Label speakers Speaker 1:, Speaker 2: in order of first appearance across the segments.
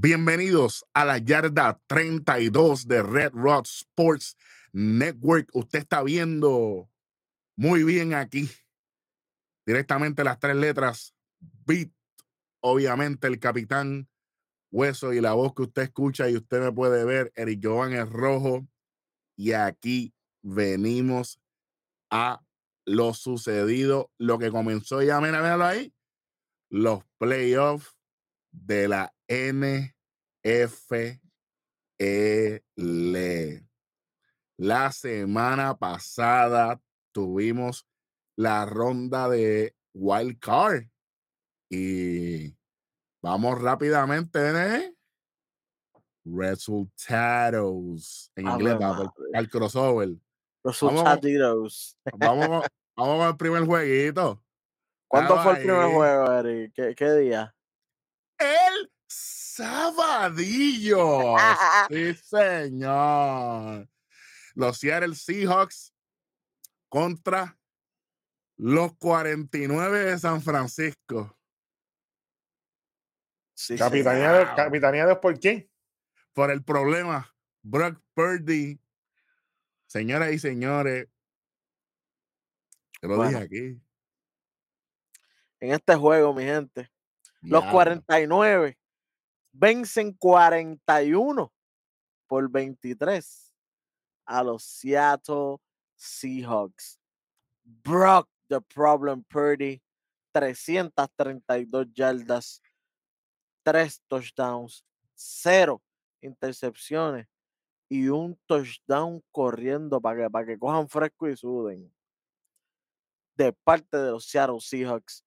Speaker 1: Bienvenidos a la yarda 32 de Red Rock Sports Network. Usted está viendo muy bien aquí directamente las tres letras Beat, obviamente el capitán Hueso y la voz que usted escucha y usted me puede ver, Eric Jovan es rojo y aquí venimos a lo sucedido, lo que comenzó ya, mira, míralo ahí, los playoffs de la NFL. La semana pasada tuvimos la ronda de Wild Card y vamos rápidamente, ¿eh? Resultados en inglés, al crossover.
Speaker 2: Resultados.
Speaker 1: Vamos, vamos, al primer jueguito.
Speaker 2: ¿Cuándo fue el primer juego, Eric? ¿Qué, qué día?
Speaker 1: El Sabadillo. sí, señor. Los Seattle Seahawks contra los 49 de San Francisco.
Speaker 3: Sí, ¿Capitaneados por quién?
Speaker 1: Por el problema. Brock Purdy. Señoras y señores. Te lo dije aquí.
Speaker 2: En este juego, mi gente. Los 49 vencen 41 por 23 a los Seattle Seahawks. Brock the Problem Purdy, 332 yardas, 3 touchdowns, 0 intercepciones y un touchdown corriendo para que, para que cojan fresco y suden. De parte de los Seattle Seahawks,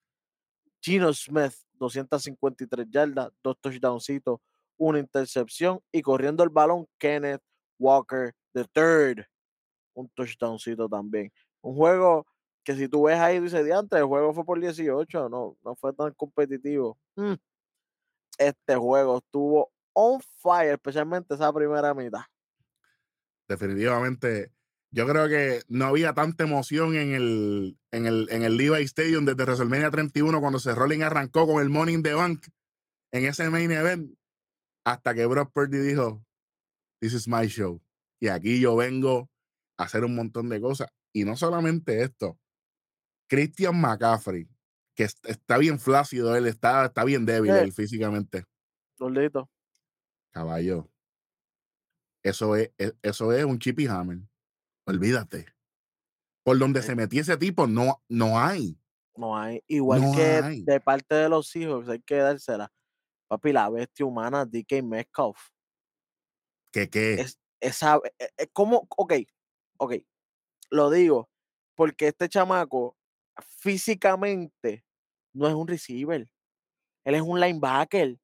Speaker 2: Gino Smith, 253 yardas, dos touchdowncitos, una intercepción y corriendo el balón Kenneth Walker III, un touchdowncito también. Un juego que si tú ves ahí, dice, diante, el juego fue por 18, no, no fue tan competitivo. Mm. Este juego estuvo on fire, especialmente esa primera mitad.
Speaker 1: Definitivamente, yo creo que no había tanta emoción en el, en el, en el Levi Stadium desde WrestleMania 31 cuando se Rolling arrancó con el Morning the Bank en ese main event hasta que Brock Purdy dijo, this is my show. Y aquí yo vengo a hacer un montón de cosas. Y no solamente esto, Christian McCaffrey, que está bien flácido, él está, está bien débil él, físicamente.
Speaker 2: Lolito.
Speaker 1: Caballo. Eso es, e, eso es un chippy hammer. Olvídate. Por donde se metía ese tipo, no, no hay.
Speaker 2: No hay. Igual que de parte de los hijos, hay que dársela. Papi, la bestia humana, DK Metcalf.
Speaker 1: ¿Qué qué?
Speaker 2: Es, esa, e, e, ¿Cómo? Ok, ok. Lo digo, porque este chamaco físicamente no es un receiver. Él es un linebacker.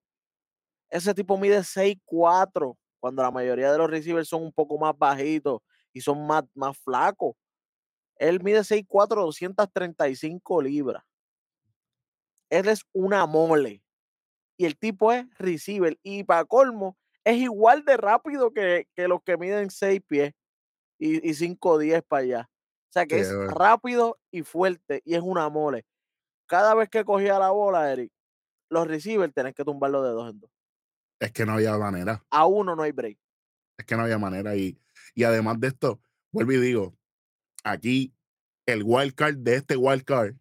Speaker 2: Ese tipo mide 6'4", cuando la mayoría de los receivers son un poco más bajitos y son más, más flacos. Él mide 6'4", 235 libras. Él es una mole. Y el tipo es receiver. Y para colmo, es igual de rápido que, los que miden 6 pies y, y 5'10 para allá. O sea que es rápido y fuerte y es una mole. Cada vez que cogía la bola, Eric, los receivers tenés que tumbarlo de dos en dos.
Speaker 1: Es que no había manera.
Speaker 2: A uno no hay break.
Speaker 1: Es que no había manera. Y, y además de esto, vuelvo y digo, aquí el wild card de este wild card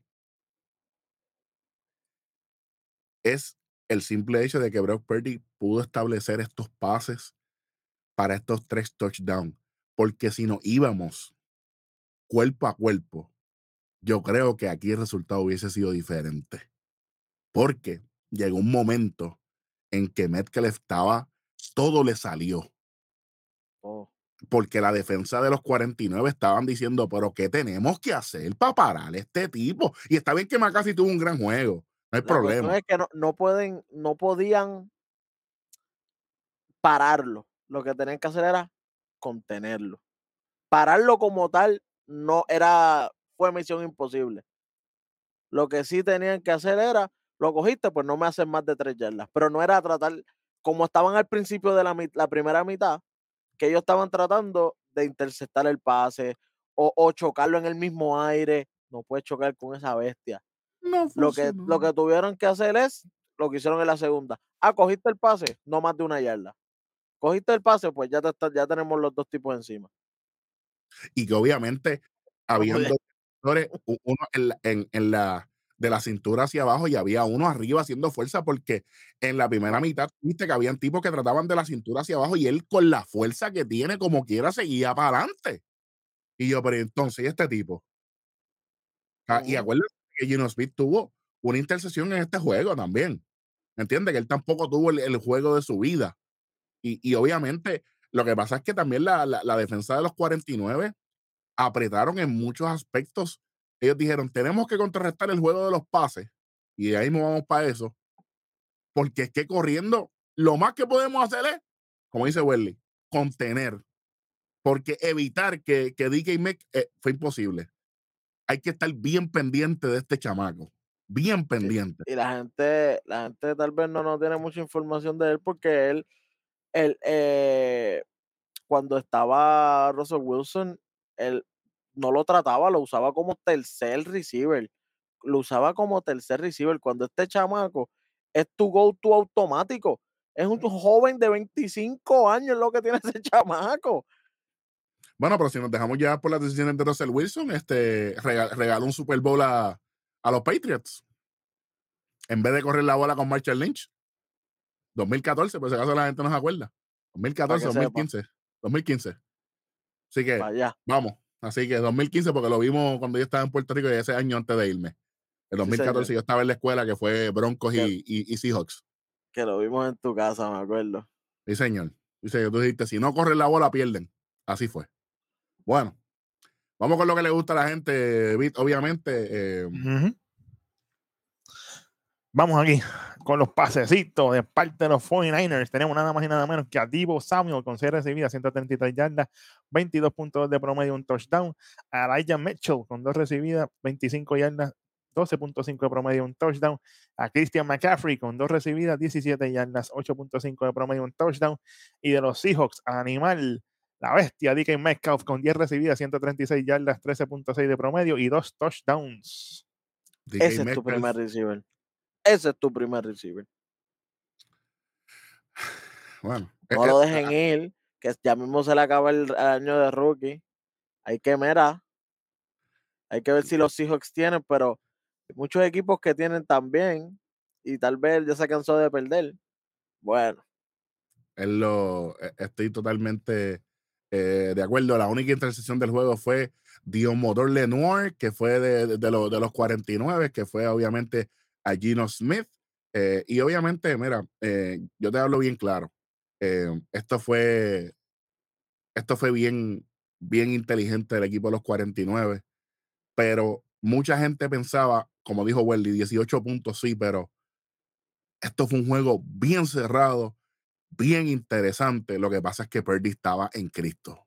Speaker 1: es el simple hecho de que Brock Purdy pudo establecer estos pases para estos tres touchdowns. Porque si no íbamos cuerpo a cuerpo, yo creo que aquí el resultado hubiese sido diferente. Porque llegó un momento en que Metcalf estaba, todo le salió. Porque la defensa de los 49 estaban diciendo, pero ¿qué tenemos que hacer para parar a este tipo? Y está bien que McCarthy tuvo un gran juego, no hay problema.
Speaker 2: Es que no, no, pueden, no podían pararlo. Lo que tenían que hacer era contenerlo. Pararlo como tal no era, fue misión imposible. Lo que sí tenían que hacer era, lo cogiste, pues no me hacen más de tres yardas. Pero no era tratar, como estaban al principio de la, la primera mitad, que ellos estaban tratando de interceptar el pase o, chocarlo en el mismo aire. No puedes chocar con esa bestia. lo, que, lo que tuvieron que hacer es lo que hicieron en la segunda. Ah, cogiste el pase, no más de una yarda. Cogiste el pase, pues ya, te ya tenemos los dos tipos encima.
Speaker 1: Y que obviamente había dos uno en, en, la de la cintura hacia abajo y había uno arriba haciendo fuerza porque en la primera mitad viste que habían tipos que trataban de la cintura hacia abajo y él con la fuerza que tiene como quiera seguía para adelante. Y yo, pero entonces, ¿y este tipo? Ah, y acuérdate que Gino Smith tuvo una intercesión en este juego también. ¿Entiendes? Que él tampoco tuvo el, juego de su vida. Y, y, obviamente, lo que pasa es que también la, la, la defensa de los 49 apretaron en muchos aspectos. Ellos dijeron, tenemos que contrarrestar el juego de los pases. Y de ahí nos vamos para eso. Porque es que corriendo, lo más que podemos hacer es, como dice Welly, contener. Porque evitar que, que DK Meck eh, fue imposible. Hay que estar bien pendiente de este chamaco. Bien pendiente.
Speaker 2: Y la gente, la gente tal vez no, no tiene mucha información de él porque él, él eh, cuando estaba Russell Wilson, él no lo trataba, lo usaba como tercer receiver. Lo usaba como tercer receiver. Cuando este chamaco es tu go-to automático. Es un joven de 25 años lo que tiene ese chamaco.
Speaker 1: Bueno, pero si nos dejamos llevar por las decisiones de Russell Wilson, este regaló un Super Bowl a, los Patriots. En vez de correr la bola con Marshall Lynch. 2014, por si acaso la gente no se acuerda. 2014, 2015. 2015. Así que vamos. Así que 2015, porque lo vimos cuando yo estaba en Puerto Rico y ese año antes de irme. El 2014 yo estaba en la escuela que fue Broncos y, y, Seahawks.
Speaker 2: Que lo vimos en tu casa, me acuerdo.
Speaker 1: Sí, señor. Dice, tú dijiste, si no corren la bola, pierden. Así fue. Bueno, vamos con lo que le gusta a la gente, obviamente. Eh,
Speaker 3: Vamos aquí con los pasecitos de parte de los 49ers. Tenemos nada más y nada menos que a Divo Samuel con 6 recibidas, 133 yardas, 22 puntos de promedio, un touchdown. A Elijah Mitchell con 2 recibidas, 25 yardas, 12.5 de promedio, un touchdown. A Christian McCaffrey con 2 recibidas, 17 yardas, 8.5 de promedio, un touchdown. Y de los Seahawks, a Animal, la bestia, DK Metcalf con 10 recibidas, 136 yardas, 13.6 de promedio y 2 touchdowns.
Speaker 2: Ese es tu primer receiver. Ese es tu primer receiver.
Speaker 1: Bueno.
Speaker 2: No lo dejen ir, que ya mismo se le acaba el, año de rookie. Hay que mirar. Hay que ver si los Seahawks tienen, pero muchos equipos que tienen también, y tal vez ya se cansó de perder. Bueno.
Speaker 1: Lo, e, estoy totalmente eh, de acuerdo. La única intercepción del juego fue Dion Motor Lenoir, que fue de, de, los, de los 49, que fue obviamente a Gino Smith. Eh, y obviamente, mira, eh, yo te hablo bien claro. Eh, esto fue, esto fue bien, bien inteligente del equipo de los 49, pero mucha gente pensaba, como dijo Welly, 18 puntos sí, pero esto fue un juego bien cerrado, bien interesante. Lo que pasa es que Purdy estaba en Cristo.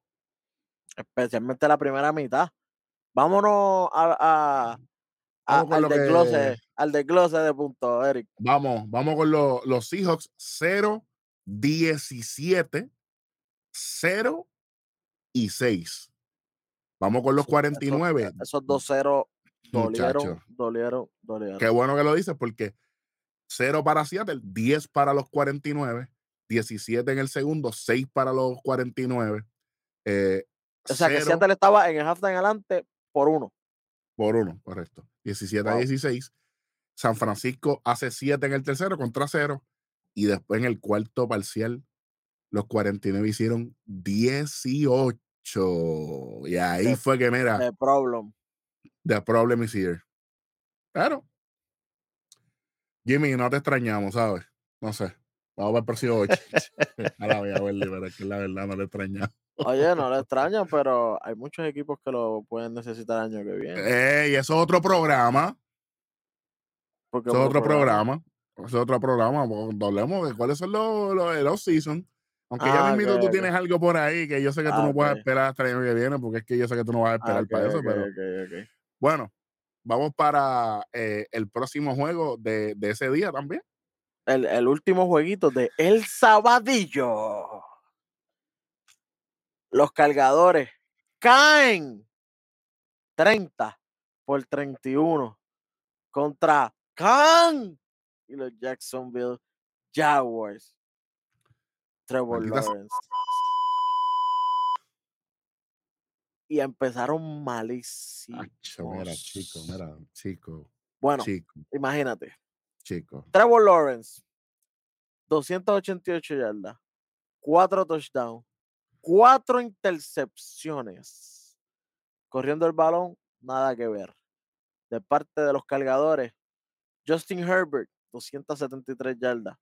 Speaker 2: Especialmente la primera mitad. Vámonos a, al, desglose, al desglose de punto, Eric.
Speaker 1: Vamos, vamos con los, los Seahawks 0, 17, 0 y 6. Vamos con los 49.
Speaker 2: Esos, dos ceros dolieron, dolieron, dolieron.
Speaker 1: Qué bueno que lo dices porque 0 para Seattle, 10 para los 49, 17 en el segundo, 6 para los 49. Eh,
Speaker 2: o sea que Seattle estaba en el half en adelante por uno.
Speaker 1: Por uno, correcto. 17 a 16. San Francisco hace 7 en el tercero contra 0. Y después en el cuarto parcial, los 49 hicieron 18. Y ahí fue que, mira.
Speaker 2: The problem.
Speaker 1: The problem is here. Claro. Jimmy, no te extrañamos, ¿sabes? No sé. Vamos a ver el próximo 8. a la voy a pero es que la verdad no le extrañamos.
Speaker 2: Oye, no le extrañan, pero hay muchos equipos que lo pueden necesitar el año que viene.
Speaker 1: Ey, eso es otro programa. Eso es otro programa. Eso es otro programa. Hablemos de cuáles son los, los, seasons. Aunque ya ah, mismo tú tienes algo por ahí que yo sé que tú no puedes esperar hasta el año que viene, porque es que yo sé que tú no vas a esperar para eso. pero bueno, vamos para eh, el próximo juego de, de ese día también.
Speaker 2: El, el último jueguito de El Sabadillo los cargadores caen 30 por 31 contra Can y los Jacksonville Jaguars. Trevor Lawrence. Y empezaron malísimos.
Speaker 1: Mira, chico, mira, chico.
Speaker 2: Bueno, imagínate.
Speaker 1: Chico.
Speaker 2: Trevor Lawrence, 288 yardas, 4 touchdowns, 4 intercepciones. Corriendo el balón, nada que ver. De parte de los cargadores, Justin Herbert, 273 yardas,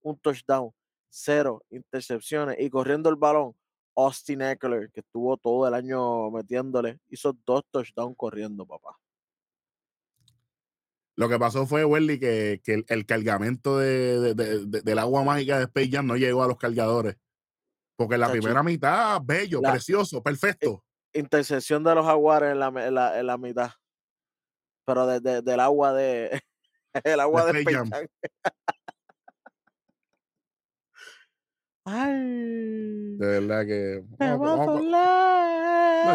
Speaker 2: un touchdown, cero intercepciones y corriendo el balón, Austin Eckler, que estuvo todo el año metiéndole, hizo dos touchdowns corriendo, papá.
Speaker 1: Lo que pasó fue, Welly, que, el, cargamento de, del agua mágica de Space Jam no llegó a los cargadores. Porque la primera mitad, bello, precioso, perfecto.
Speaker 2: Intercesión de los jaguares en la, en la, mitad. Pero del agua de. el agua de, Space Jam. Ay.
Speaker 1: De verdad que. no,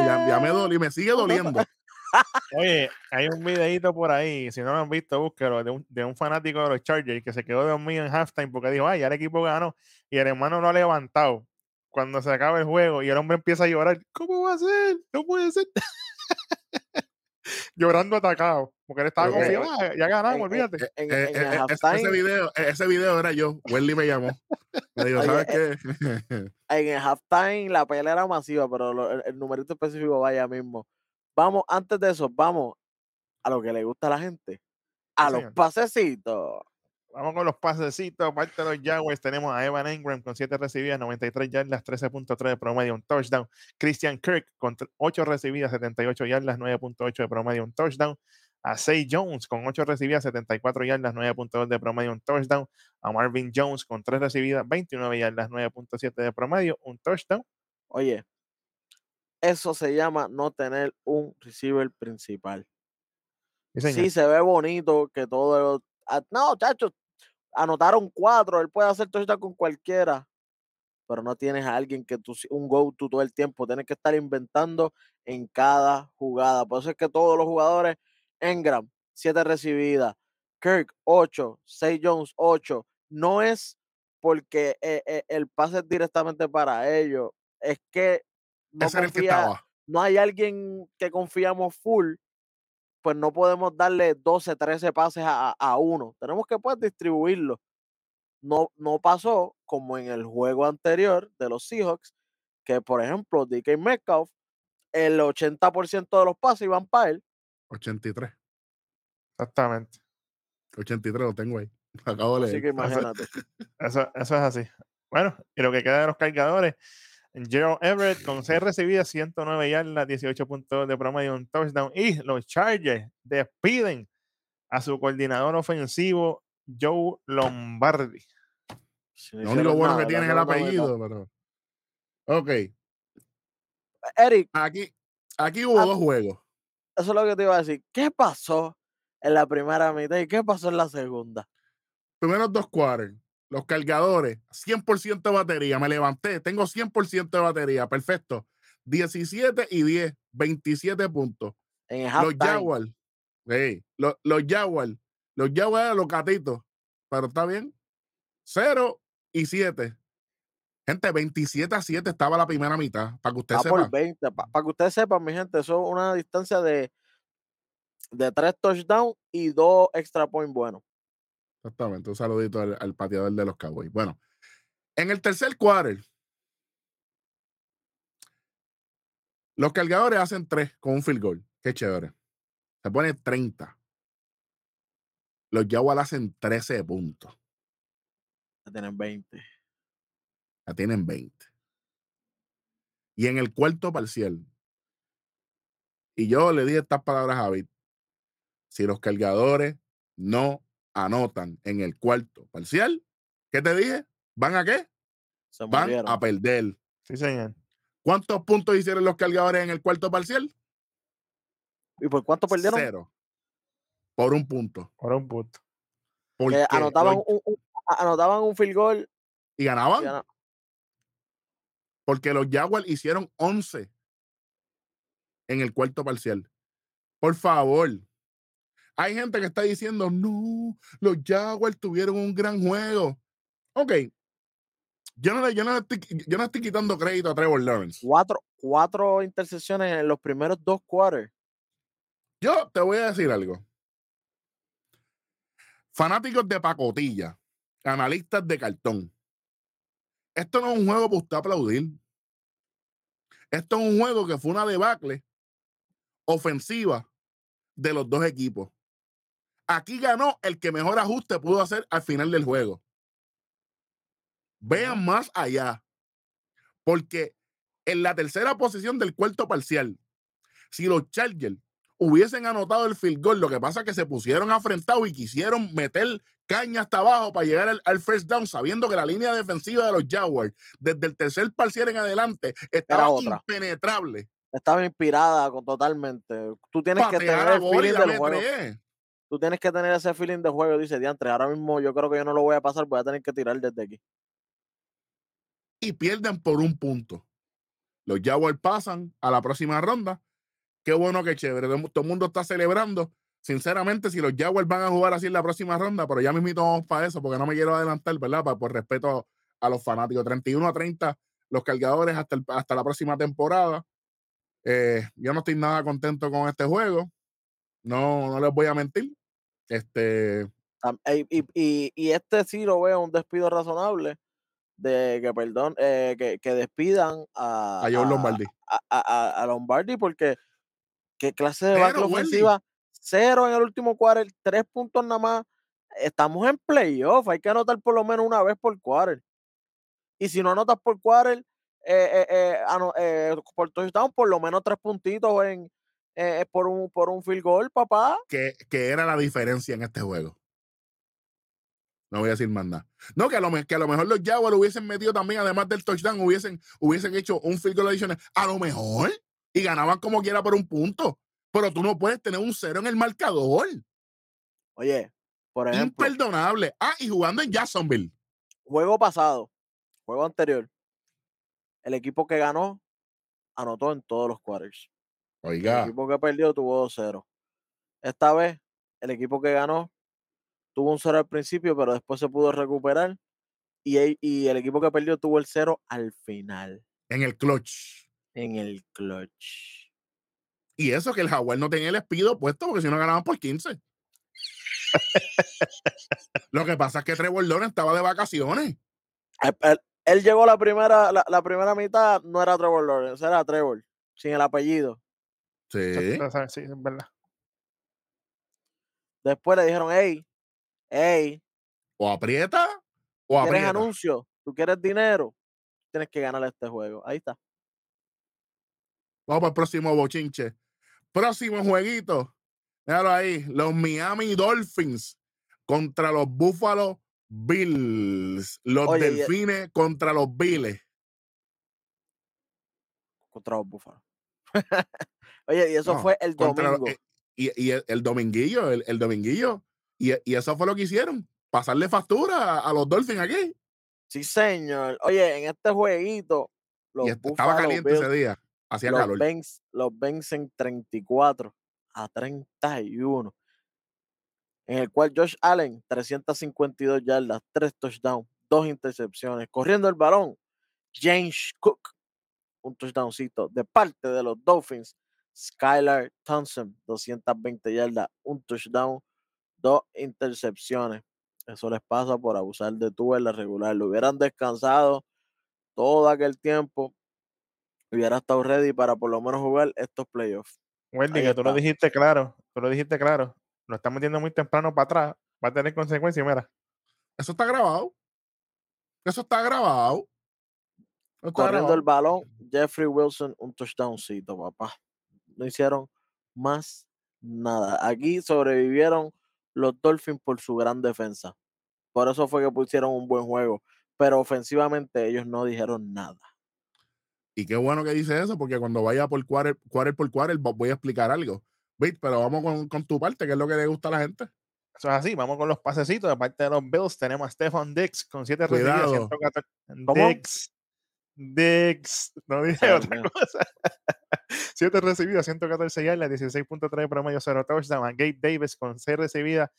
Speaker 1: ya, ya, me dolió, me sigue doliendo.
Speaker 3: Oye, hay un videito por ahí, si no lo han visto, búsquelo, de un, de un fanático de los Chargers que se quedó dormido en halftime porque dijo, ay, ya el equipo ganó y el hermano lo ha levantado cuando se acaba el juego y el hombre empieza a llorar. ¿Cómo va a ser? No puede ser. Llorando atacado, porque él estaba confiado, ah, ya ganamos, olvídate.
Speaker 1: ese, video, ese video era yo, Wendy me llamó. Me dijo, ¿sabes qué?
Speaker 2: en el halftime la pelea era masiva, pero el, el numerito específico vaya mismo. Vamos, antes de eso, vamos a lo que le gusta a la gente. A los pasecitos.
Speaker 3: Vamos con los pasecitos. Aparte de los Jaguars, tenemos a Evan Engram con 7 recibidas, 93 yardas, 13.3 de promedio, un touchdown. Christian Kirk con 8 recibidas, 78 yardas, 9.8 de promedio, un touchdown. A Say Jones con 8 recibidas, 74 yardas, 9.2 de promedio, un touchdown. A Marvin Jones con 3 recibidas, 29 yardas, 9.7 de promedio, un touchdown.
Speaker 2: Oye, eso se llama no tener un receiver principal. Sí, se ve bonito que todo. No, chacho, anotaron cuatro, él puede hacer touchdown con cualquiera, pero no tienes a alguien que tú, un go-to todo el tiempo, tienes que estar inventando en cada jugada. Por eso es que todos los jugadores, Engram, siete recibidas, Kirk, ocho, Say Jones, ocho, no es porque eh, eh, el pase es directamente para ellos, es que no, no hay alguien que confiamos full, pues no podemos darle 12, 13 pases a, uno. Tenemos que pues distribuirlo. No, no pasó como en el juego anterior de los Seahawks, que por ejemplo, DK Metcalf, el 80% de los pases iban para él.
Speaker 1: 83.
Speaker 3: Exactamente.
Speaker 1: 83 lo tengo ahí. Acabo de
Speaker 2: Así que imagínate.
Speaker 3: Eso, eso es así. Bueno, y lo que queda de los cargadores, Gerald Everett con 6 recibidas, 109 yardas, 18 puntos de promedio, un touchdown. Y los Chargers despiden a su coordinador ofensivo, Joe Lombardi.
Speaker 1: lo único bueno que tiene es el apellido, pero. Ok.
Speaker 2: Eric.
Speaker 1: Aquí, aquí hubo dos juegos.
Speaker 2: Eso es lo que te iba a decir. ¿Qué pasó en la primera mitad y qué pasó en la segunda?
Speaker 1: Primeros dos quarters los cargadores, 100% de batería. Me levanté, tengo 100% de batería. Perfecto. 17 y 10, 27 puntos. los Jaguars, los, los Jaguars, los Jaguars, los gatitos. Pero está bien. 0 y 7. Gente, 27 a 7 estaba la primera mitad, para que usted sepa.
Speaker 2: Por 20, para que usted sepa, mi gente, eso es una distancia de, de 3 touchdowns y 2 extra points buenos.
Speaker 1: Exactamente. Un saludito al, pateador de los Cowboys. Bueno, en el tercer quarter, los cargadores hacen tres con un field goal. Qué chévere. Se pone 30. Los Jaguars hacen 13 puntos.
Speaker 2: Ya tienen 20.
Speaker 1: Ya tienen 20. Y en el cuarto parcial, y yo le di estas palabras a Javid, si los cargadores no anotan en el cuarto parcial, ¿qué te dije? ¿Van a qué? Van a perder.
Speaker 3: Sí, señor.
Speaker 1: ¿Cuántos puntos hicieron los cargadores en el cuarto parcial?
Speaker 2: ¿Y por cuánto perdieron?
Speaker 1: Cero. Por un punto.
Speaker 3: Por un punto.
Speaker 2: Porque anotaban, un, anotaban un field goal.
Speaker 1: ¿Y ganaban? Porque los Jaguars hicieron 11 en el cuarto parcial. Por favor, hay gente que está diciendo, no, los Jaguars tuvieron un gran juego. Ok. Yo no, yo no, estoy, yo no estoy quitando crédito a Trevor Lawrence.
Speaker 2: Cuatro, cuatro intercepciones en los primeros dos quarters.
Speaker 1: Yo te voy a decir algo. Fanáticos de pacotilla, analistas de cartón. Esto no es un juego para usted aplaudir. Esto es un juego que fue una debacle ofensiva de los dos equipos. Aquí ganó el que mejor ajuste pudo hacer al final del juego. Vean más allá. Porque en la tercera posición del cuarto parcial, si los Chargers hubiesen anotado el field goal, lo que pasa es que se pusieron afrentados y quisieron meter caña hasta abajo para llegar al, first down, sabiendo que la línea defensiva de los Jaguars, desde el tercer parcial en adelante, estaba impenetrable.
Speaker 2: Estaba inspirada totalmente. Tú tienes que tener el feeling del juego. Tú tienes que tener ese feeling de juego. Dice, diantre, ahora mismo yo creo que yo no lo voy a pasar, voy a tener que tirar desde aquí.
Speaker 1: Y pierden por un punto. Los Jaguars pasan a la próxima ronda. Qué bueno, qué chévere. Todo el mundo está celebrando sinceramente, si los Jaguars van a jugar así en la próxima ronda, pero ya mismito vamos para eso, porque no me quiero adelantar, ¿verdad? por respeto a los fanáticos. 31 a 30 los cargadores hasta, hasta la próxima temporada. Eh, yo no estoy nada contento con este juego. No, no les voy a mentir. Este.
Speaker 2: Y, y, este sí lo veo un despido razonable de que, perdón, eh, que, que, despidan a,
Speaker 1: a Lombardi.
Speaker 2: A, a, Lombardi porque qué clase de base ofensiva cero en el último quarter, tres puntos nada más. Estamos en playoff, hay que anotar por lo menos una vez por quarter. Y si no anotas por quarter, eh, eh, eh, por touchdown, por lo menos tres puntitos en, por, un, por un field goal, papá.
Speaker 1: Que, que era la diferencia en este juego. No voy a decir más nada. No, que a lo, que a lo mejor los Jaguars hubiesen metido también, además del touchdown, hubiesen, hubiesen hecho un field goal adicional. A lo mejor. Y ganaban como quiera por un punto pero tú no puedes tener un cero en el marcador.
Speaker 2: Oye, por ejemplo.
Speaker 1: Imperdonable. Ah, y jugando en Jacksonville.
Speaker 2: Juego pasado, juego anterior. El equipo que ganó anotó en todos los quarters.
Speaker 1: Oiga.
Speaker 2: El equipo que perdió tuvo 2-0. Esta vez, el equipo que ganó tuvo un 0 al principio, pero después se pudo recuperar. Y el, y el equipo que perdió tuvo el 0 al final.
Speaker 1: En el clutch.
Speaker 2: En el clutch.
Speaker 1: Y eso que el Jaguar no tenía el espido puesto porque si no ganaban por 15. Lo que pasa es que Trevor Lawrence estaba de vacaciones.
Speaker 2: Él, llegó la primera, la, primera mitad, no era Trevor Lawrence, era Trevor, sin el apellido.
Speaker 1: Sí.
Speaker 3: Sí, es verdad.
Speaker 2: Después le dijeron, hey, hey.
Speaker 1: O aprieta o
Speaker 2: aprieta. ¿Quieres anuncio? ¿Tú quieres dinero? Tienes que ganar este juego. Ahí está.
Speaker 1: Vamos para el próximo bochinche. Próximo jueguito. Déjalo ahí. Los Miami Dolphins contra los Buffalo Bills. Los Delfines contra los Bills.
Speaker 2: Contra los Buffalo. Oye, y eso fue el domingo.
Speaker 1: Eh, y, el, dominguillo, el, dominguillo. Y, eso fue lo que hicieron. Pasarle factura a, los Dolphins aquí.
Speaker 2: Sí, señor. Oye, en este jueguito.
Speaker 1: Los estaba caliente ese día
Speaker 2: los los vencen 34 a 31. En el cual Josh Allen, 352 yardas, 3 touchdowns, 2 intercepciones. Corriendo el balón, James Cook, un touchdowncito de parte de los Dolphins. Skylar Thompson, 220 yardas, un touchdown, dos intercepciones. Eso les pasa por abusar de tu en la regular. Lo hubieran descansado todo aquel tiempo hubiera estado ready para por lo menos jugar estos playoffs.
Speaker 3: Wendy, que tú lo dijiste claro, tú lo dijiste claro, lo está metiendo muy temprano para atrás, va a tener consecuencias, mira.
Speaker 1: Eso está grabado. Eso está grabado.
Speaker 2: Corriendo el balón, Jeffrey Wilson, un touchdowncito, papá. No hicieron más nada. Aquí sobrevivieron los Dolphins por su gran defensa. Por eso fue que pusieron un buen juego. Pero ofensivamente ellos no dijeron nada.
Speaker 1: Y qué bueno que dice eso, porque cuando vaya por quarter, quarter por quarter voy a explicar algo. Pero vamos con, tu parte, que es lo que le gusta a la gente.
Speaker 3: Eso es así, vamos con los pasecitos. De parte de los Bills, tenemos a Stefan Dix con 7 recibidas. Dix, Dix, no dije otra cosa. 7 recibidas, 114 yardas, 16.3 promedio, 0 touchdown. A Gabe Davis con 6 recibidas,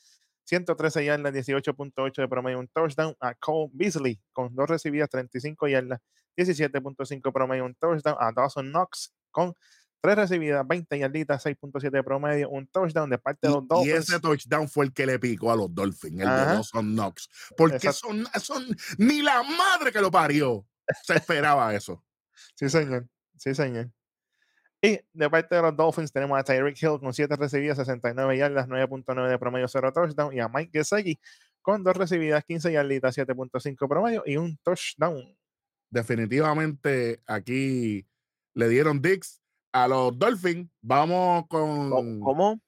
Speaker 3: 113 yardas, 18.8 de promedio, un touchdown. A Cole Beasley con 2 recibidas, 35 yardas, 17.5 promedio, un touchdown. A Dawson Knox con 3 recibidas, 20 yarditas, 6.7 de promedio, un touchdown de parte de los Dolphins.
Speaker 1: Y ese touchdown fue el que le picó a los Dolphins, el de Dawson Knox. Porque son, son ni la madre que lo parió. Se esperaba eso.
Speaker 3: Sí, señor. Sí, señor. Y de parte de los Dolphins tenemos a Tyreek Hill con 7 recibidas, 69 yardas, 9.9 de promedio, 0 touchdown. Y a Mike Gesicki con 2 recibidas, 15 yarditas, 7.5 promedio y un touchdown.
Speaker 1: Definitivamente aquí le dieron Dix a los Dolphins. Vamos con.
Speaker 2: ¿Cómo?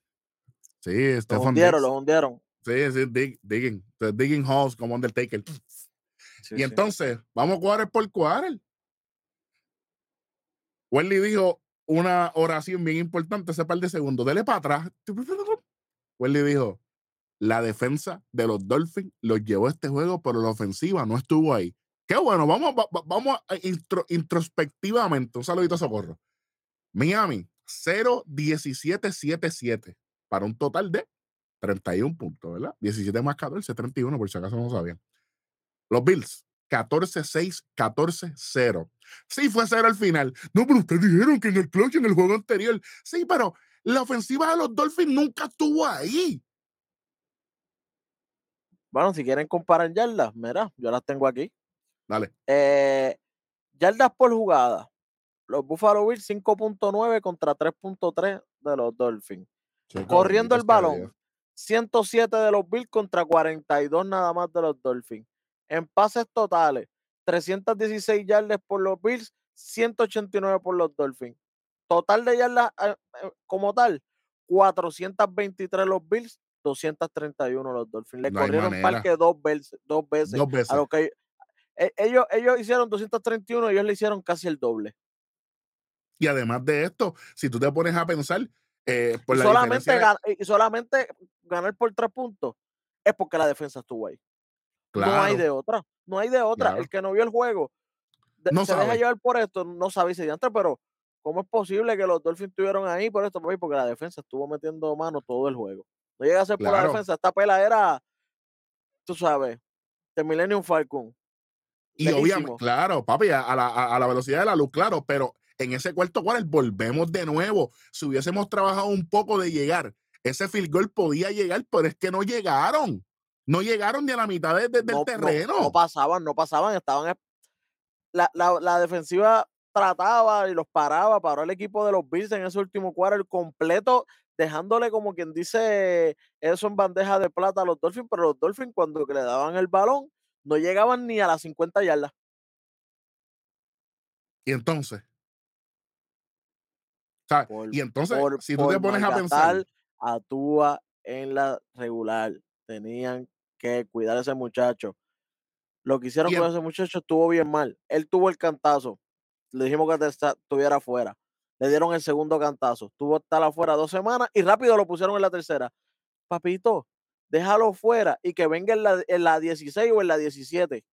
Speaker 1: Sí,
Speaker 2: Stefan Los hundieron, los hundieron.
Speaker 1: Sí, sí, dig, digging. Digging holes como Undertaker. Y entonces, vamos a jugar por quarter. Welly dijo: una oración bien importante ese par de segundos. Dele para atrás. Welly dijo, la defensa de los Dolphins los llevó a este juego, pero la ofensiva no estuvo ahí. Qué bueno, vamos, vamos introspectivamente. Un saludito a Socorro. Miami, 0-17-7-7 para un total de 31 puntos, ¿verdad? 17 más 14, 31, por si acaso no sabían. Los Bills, 14-6, 14-0. Sí, fue 0 al final. No, pero ustedes dijeron que en el clutch, en el juego anterior. Sí, pero la ofensiva de los Dolphins nunca estuvo ahí.
Speaker 2: Bueno, si quieren comparar yardas, mira, yo las tengo aquí.
Speaker 1: Dale.
Speaker 2: Eh, yardas por jugada. Los Buffalo Bills 5.9 contra 3.3 de los Dolphins. Corriendo el balón. 107 de los Bills contra 42 nada más de los Dolphins. En pases totales, 316 yardas por los Bills, 189 por los Dolphins. Total de yardas eh, eh, como tal, 423 los Bills, 231 los Dolphins. Le corrieron parque dos veces, dos veces. Dos veces. A lo que ellos, ellos hicieron 231, ellos le hicieron casi el doble.
Speaker 1: Y además de esto, si tú te pones a pensar, eh, por la
Speaker 2: solamente, y solamente ganar por tres puntos es porque la defensa estuvo ahí. No hay de otra. No hay de otra. El que no vio el juego no se deja llevar por esto, no sabe si antes, pero ¿cómo es posible que los Dolphins estuvieron ahí por esto? Porque la defensa estuvo metiendo mano todo el juego. No llega a ser por la defensa. Esta pela era, tú sabes, de Millennium Falcon.
Speaker 1: Y obviamente, claro, papi, a la, a la, velocidad de la luz, claro, pero en ese cuarto cual volvemos de nuevo. Si hubiésemos trabajado un poco de llegar, ese field goal podía llegar, pero es que no llegaron. No llegaron ni a la mitad del terreno.
Speaker 2: No, pasaban, no pasaban, estaban. La, la, defensiva trataba y los paraba, paró el equipo de los Bills en ese último cuarto completo, dejándole como quien dice eso en bandeja de plata a los Dolphins, pero los Dolphins cuando le daban el balón no llegaban ni a las 50 yardas.
Speaker 1: Y entonces. y entonces, si tú te pones a pensar.
Speaker 2: Actúa en la regular. Tenían que cuidar a ese muchacho. Lo que hicieron con ese muchacho estuvo bien mal. Él tuvo el cantazo. Le dijimos que estuviera afuera. Le dieron el segundo cantazo. Tuvo estar afuera dos semanas y rápido lo pusieron en la tercera. Papito, déjalo fuera y que venga en la, en la 16 o en la 17.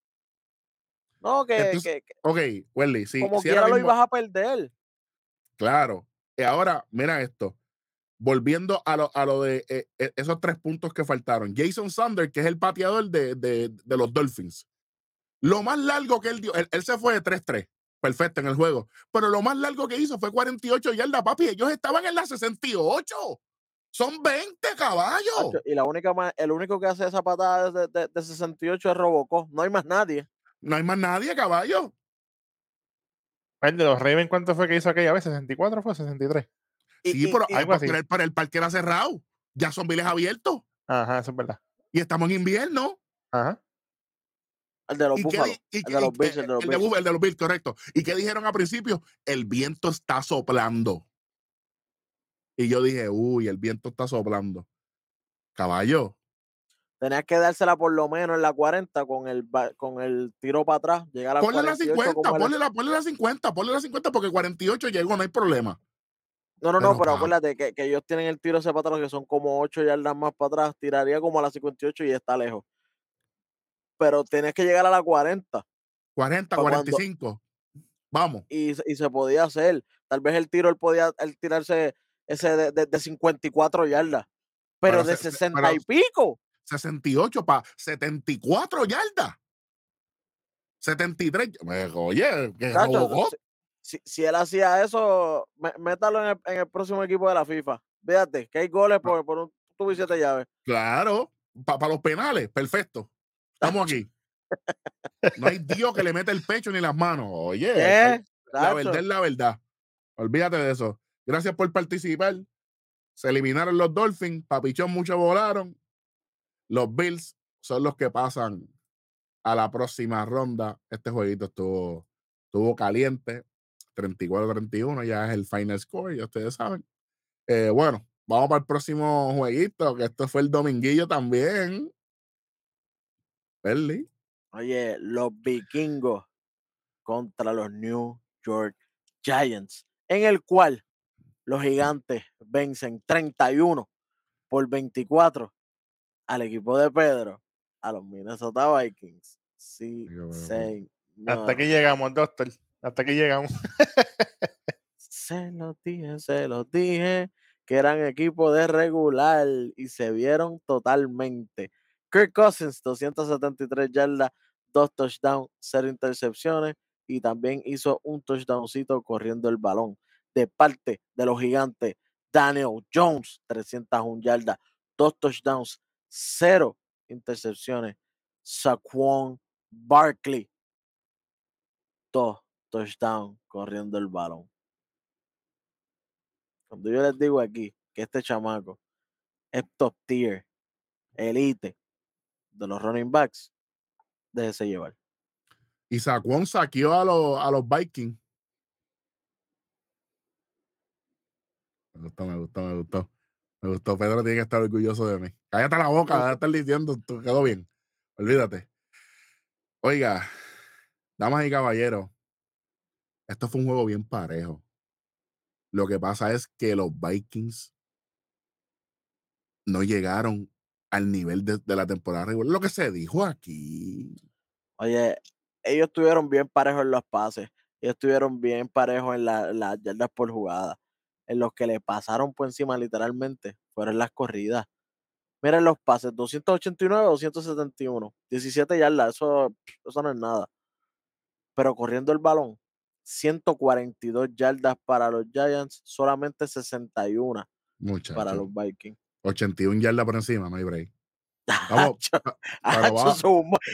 Speaker 2: No, que.
Speaker 1: ok, Welly, sí.
Speaker 2: Como quiera lo ibas a perder.
Speaker 1: Claro. Y ahora, mira esto volviendo a lo, a lo de eh, eh, esos tres puntos que faltaron. Jason Sander, que es el pateador de, de, de los Dolphins. Lo más largo que él dio, él, se fue de 3-3, perfecto en el juego, pero lo más largo que hizo fue 48 yardas, papi. Ellos estaban en la 68. Son 20 caballos.
Speaker 2: Y la única el único que hace esa patada de, de, de 68 es Robocó. No hay más nadie.
Speaker 1: No hay más nadie, caballo.
Speaker 3: El de los Ravens, ¿cuánto fue que hizo aquella vez? ¿64 fue 63?
Speaker 1: Sí, pero algo así. Para, el, parque era cerrado. Ya son viles abiertos.
Speaker 3: Ajá, eso es verdad.
Speaker 1: Y estamos en invierno.
Speaker 3: Ajá.
Speaker 2: El de los Búfalos. El de los Bills. El de los Bills.
Speaker 1: El de los Bills, correcto. ¿Y qué dijeron al principio? El viento está soplando. Y yo dije, uy, el viento está soplando. Caballo.
Speaker 2: Tenías que dársela por lo menos en la 40 con el, con el tiro para atrás. Llegar a
Speaker 1: ponle la 50, ponle la, ponle la 50, ponle la 50 porque 48 llegó, no hay problema.
Speaker 2: No, no, no, pero acuérdate que, que, ellos tienen el tiro ese para atrás, que son como 8 yardas más para atrás. Tiraría como a las 58 y está lejos. Pero tienes que llegar a la 40.
Speaker 1: 40, 45. Vamos.
Speaker 2: Y, se podía hacer. Tal vez el tiro él podía tirarse ese de, de, 54 yardas. Pero, de 60 y pico.
Speaker 1: 68 para 74 yardas. 73. Oye, ¿qué
Speaker 2: si, si, él hacía eso, métalo en el, próximo equipo de la FIFA. Fíjate, que hay goles por, por un tubo y siete llaves.
Speaker 1: Claro, para los penales, perfecto. Estamos aquí. No hay Dios que le meta el pecho ni las manos. Oye, la verdad es la verdad. Olvídate de eso. Gracias por participar. Se eliminaron los Dolphins. Papichón, muchos volaron. Los Bills son los que pasan a la próxima ronda. Este jueguito estuvo, estuvo caliente. 34-31, ya es el final score, ya ustedes saben. Eh, bueno, vamos para el próximo jueguito, que esto fue el dominguillo también. Perly.
Speaker 2: Oye, los vikingos contra los New York Giants, en el cual los gigantes vencen 31 por 24 al equipo de Pedro, a los Minnesota Vikings. Sí, sí.
Speaker 3: Hasta que llegamos, doctor. Hasta que llegamos.
Speaker 2: se los dije, se los dije que eran equipo de regular y se vieron totalmente. Kirk Cousins, 273 yardas, dos touchdowns, cero intercepciones y también hizo un touchdowncito corriendo el balón. De parte de los gigantes, Daniel Jones, 301 yardas, dos touchdowns, cero intercepciones. Saquon Barkley, dos touchdowns corriendo el balón. Cuando yo les digo aquí que este chamaco es top tier, elite de los running backs, déjese llevar.
Speaker 1: Y Saquon saqueó a los, a los Vikings. Me gustó, me gustó, me gustó. Me gustó. Pedro tiene que estar orgulloso de mí. Cállate la boca, déjate estar diciendo, quedó bien. Olvídate. Oiga, damas y caballeros, esto fue un juego bien parejo. Lo que pasa es que los Vikings no llegaron al nivel de, la temporada regular. Lo que se dijo aquí.
Speaker 2: Oye, ellos estuvieron bien parejos en los pases. Ellos estuvieron bien parejos en las yardas por jugada. En los que le pasaron por encima literalmente fueron las corridas. Miren los pases, 289, 271, 17 yardas, eso, eso no es nada. Pero corriendo el balón, 142 yardas para los Giants, solamente 61 para los Vikings.
Speaker 1: 81 yardas por encima, no hay break.
Speaker 2: Vamos, eso,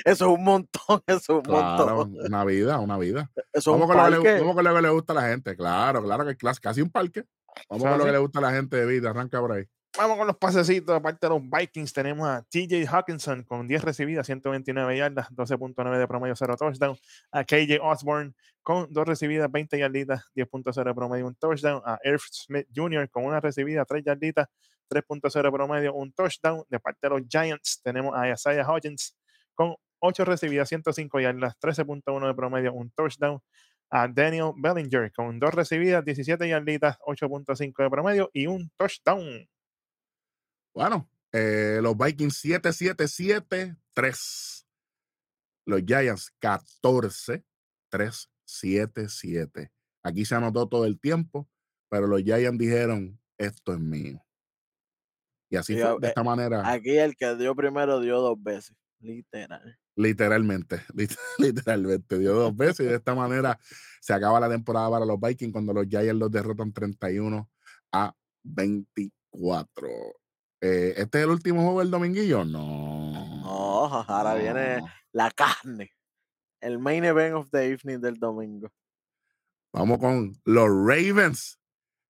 Speaker 2: es un, montón, eso es un montón.
Speaker 1: Una vida, una vida. Eso vamos, con lo que le, con lo que le gusta a la gente. Claro, claro que es casi un parque. Vamos con lo que le gusta a la gente de vida. Arranca por ahí.
Speaker 3: Vamos con los pasecitos. Aparte de los Vikings, tenemos a TJ Hawkinson con 10 recibidas, 129 yardas, 12.9 de promedio, 0 touchdown. A KJ Osborne con 2 recibidas, 20 yarditas, 10.0 de promedio, un touchdown. A Irv Smith Jr. con una recibida, 3 yarditas, 3.0 de promedio, un touchdown. De parte de los Giants, tenemos a Isaiah Hodgins con 8 recibidas, 105 yardas, 13.1 de promedio, un touchdown a Daniel Bellinger con 2 recibidas, 17 yarditas, 8.5 de promedio y un touchdown.
Speaker 1: Bueno, eh, los Vikings 7-7-7-3. Los Giants 14-3-7-7. Aquí se anotó todo el tiempo, pero los Giants dijeron, esto es mío. Y así fue, de esta manera.
Speaker 2: Aquí el que dio primero dio dos veces, literal.
Speaker 1: Literalmente, literalmente, dio dos veces y de esta manera se acaba la temporada para los Vikings cuando los Giants los derrotan 31 a 24. Eh, ¿Este es el último juego del dominguillo? No.
Speaker 2: No, ahora viene la carne. El main event of the evening del domingo.
Speaker 1: Vamos con los Ravens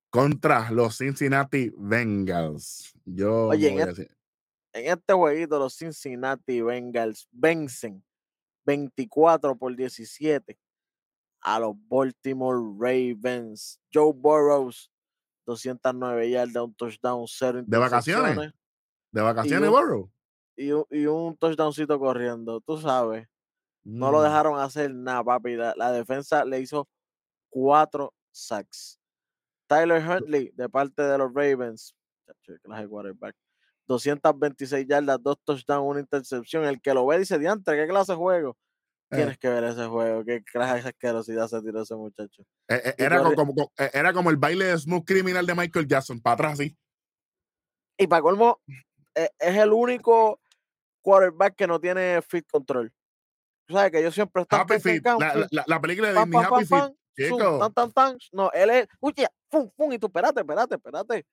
Speaker 1: contra los Cincinnati Bengals. Yo
Speaker 2: Oye, en, este, en este jueguito los Cincinnati Bengals vencen 24 por 17 a los Baltimore Ravens. Joe Burrows 209 yardas, un touchdown, cero
Speaker 1: ¿De vacaciones? ¿De vacaciones, Burrow?
Speaker 2: Y un, y un touchdowncito corriendo, tú sabes. No lo dejaron hacer nada, papi. La, defensa le hizo cuatro sacks. Tyler Huntley, de parte de los Ravens, 226 yardas, dos touchdowns, una intercepción. El que lo ve dice, diantre, ¿qué clase de juego? Tienes que ver ese juego. Qué clase de asquerosidad se tiró ese muchacho.
Speaker 1: Eh, eh, era, como, eh, era como el baile de Smooth Criminal de Michael Jackson, para atrás así.
Speaker 2: Y para colmo, es el único quarterback que no tiene fit control. Tú sabes que yo siempre estoy
Speaker 1: Happy Feet, la, la, película de Disney, Happy Feet.
Speaker 2: Tan, tan, tan. No, él es, uy, fum, fum, y tú, espérate, espérate, espérate.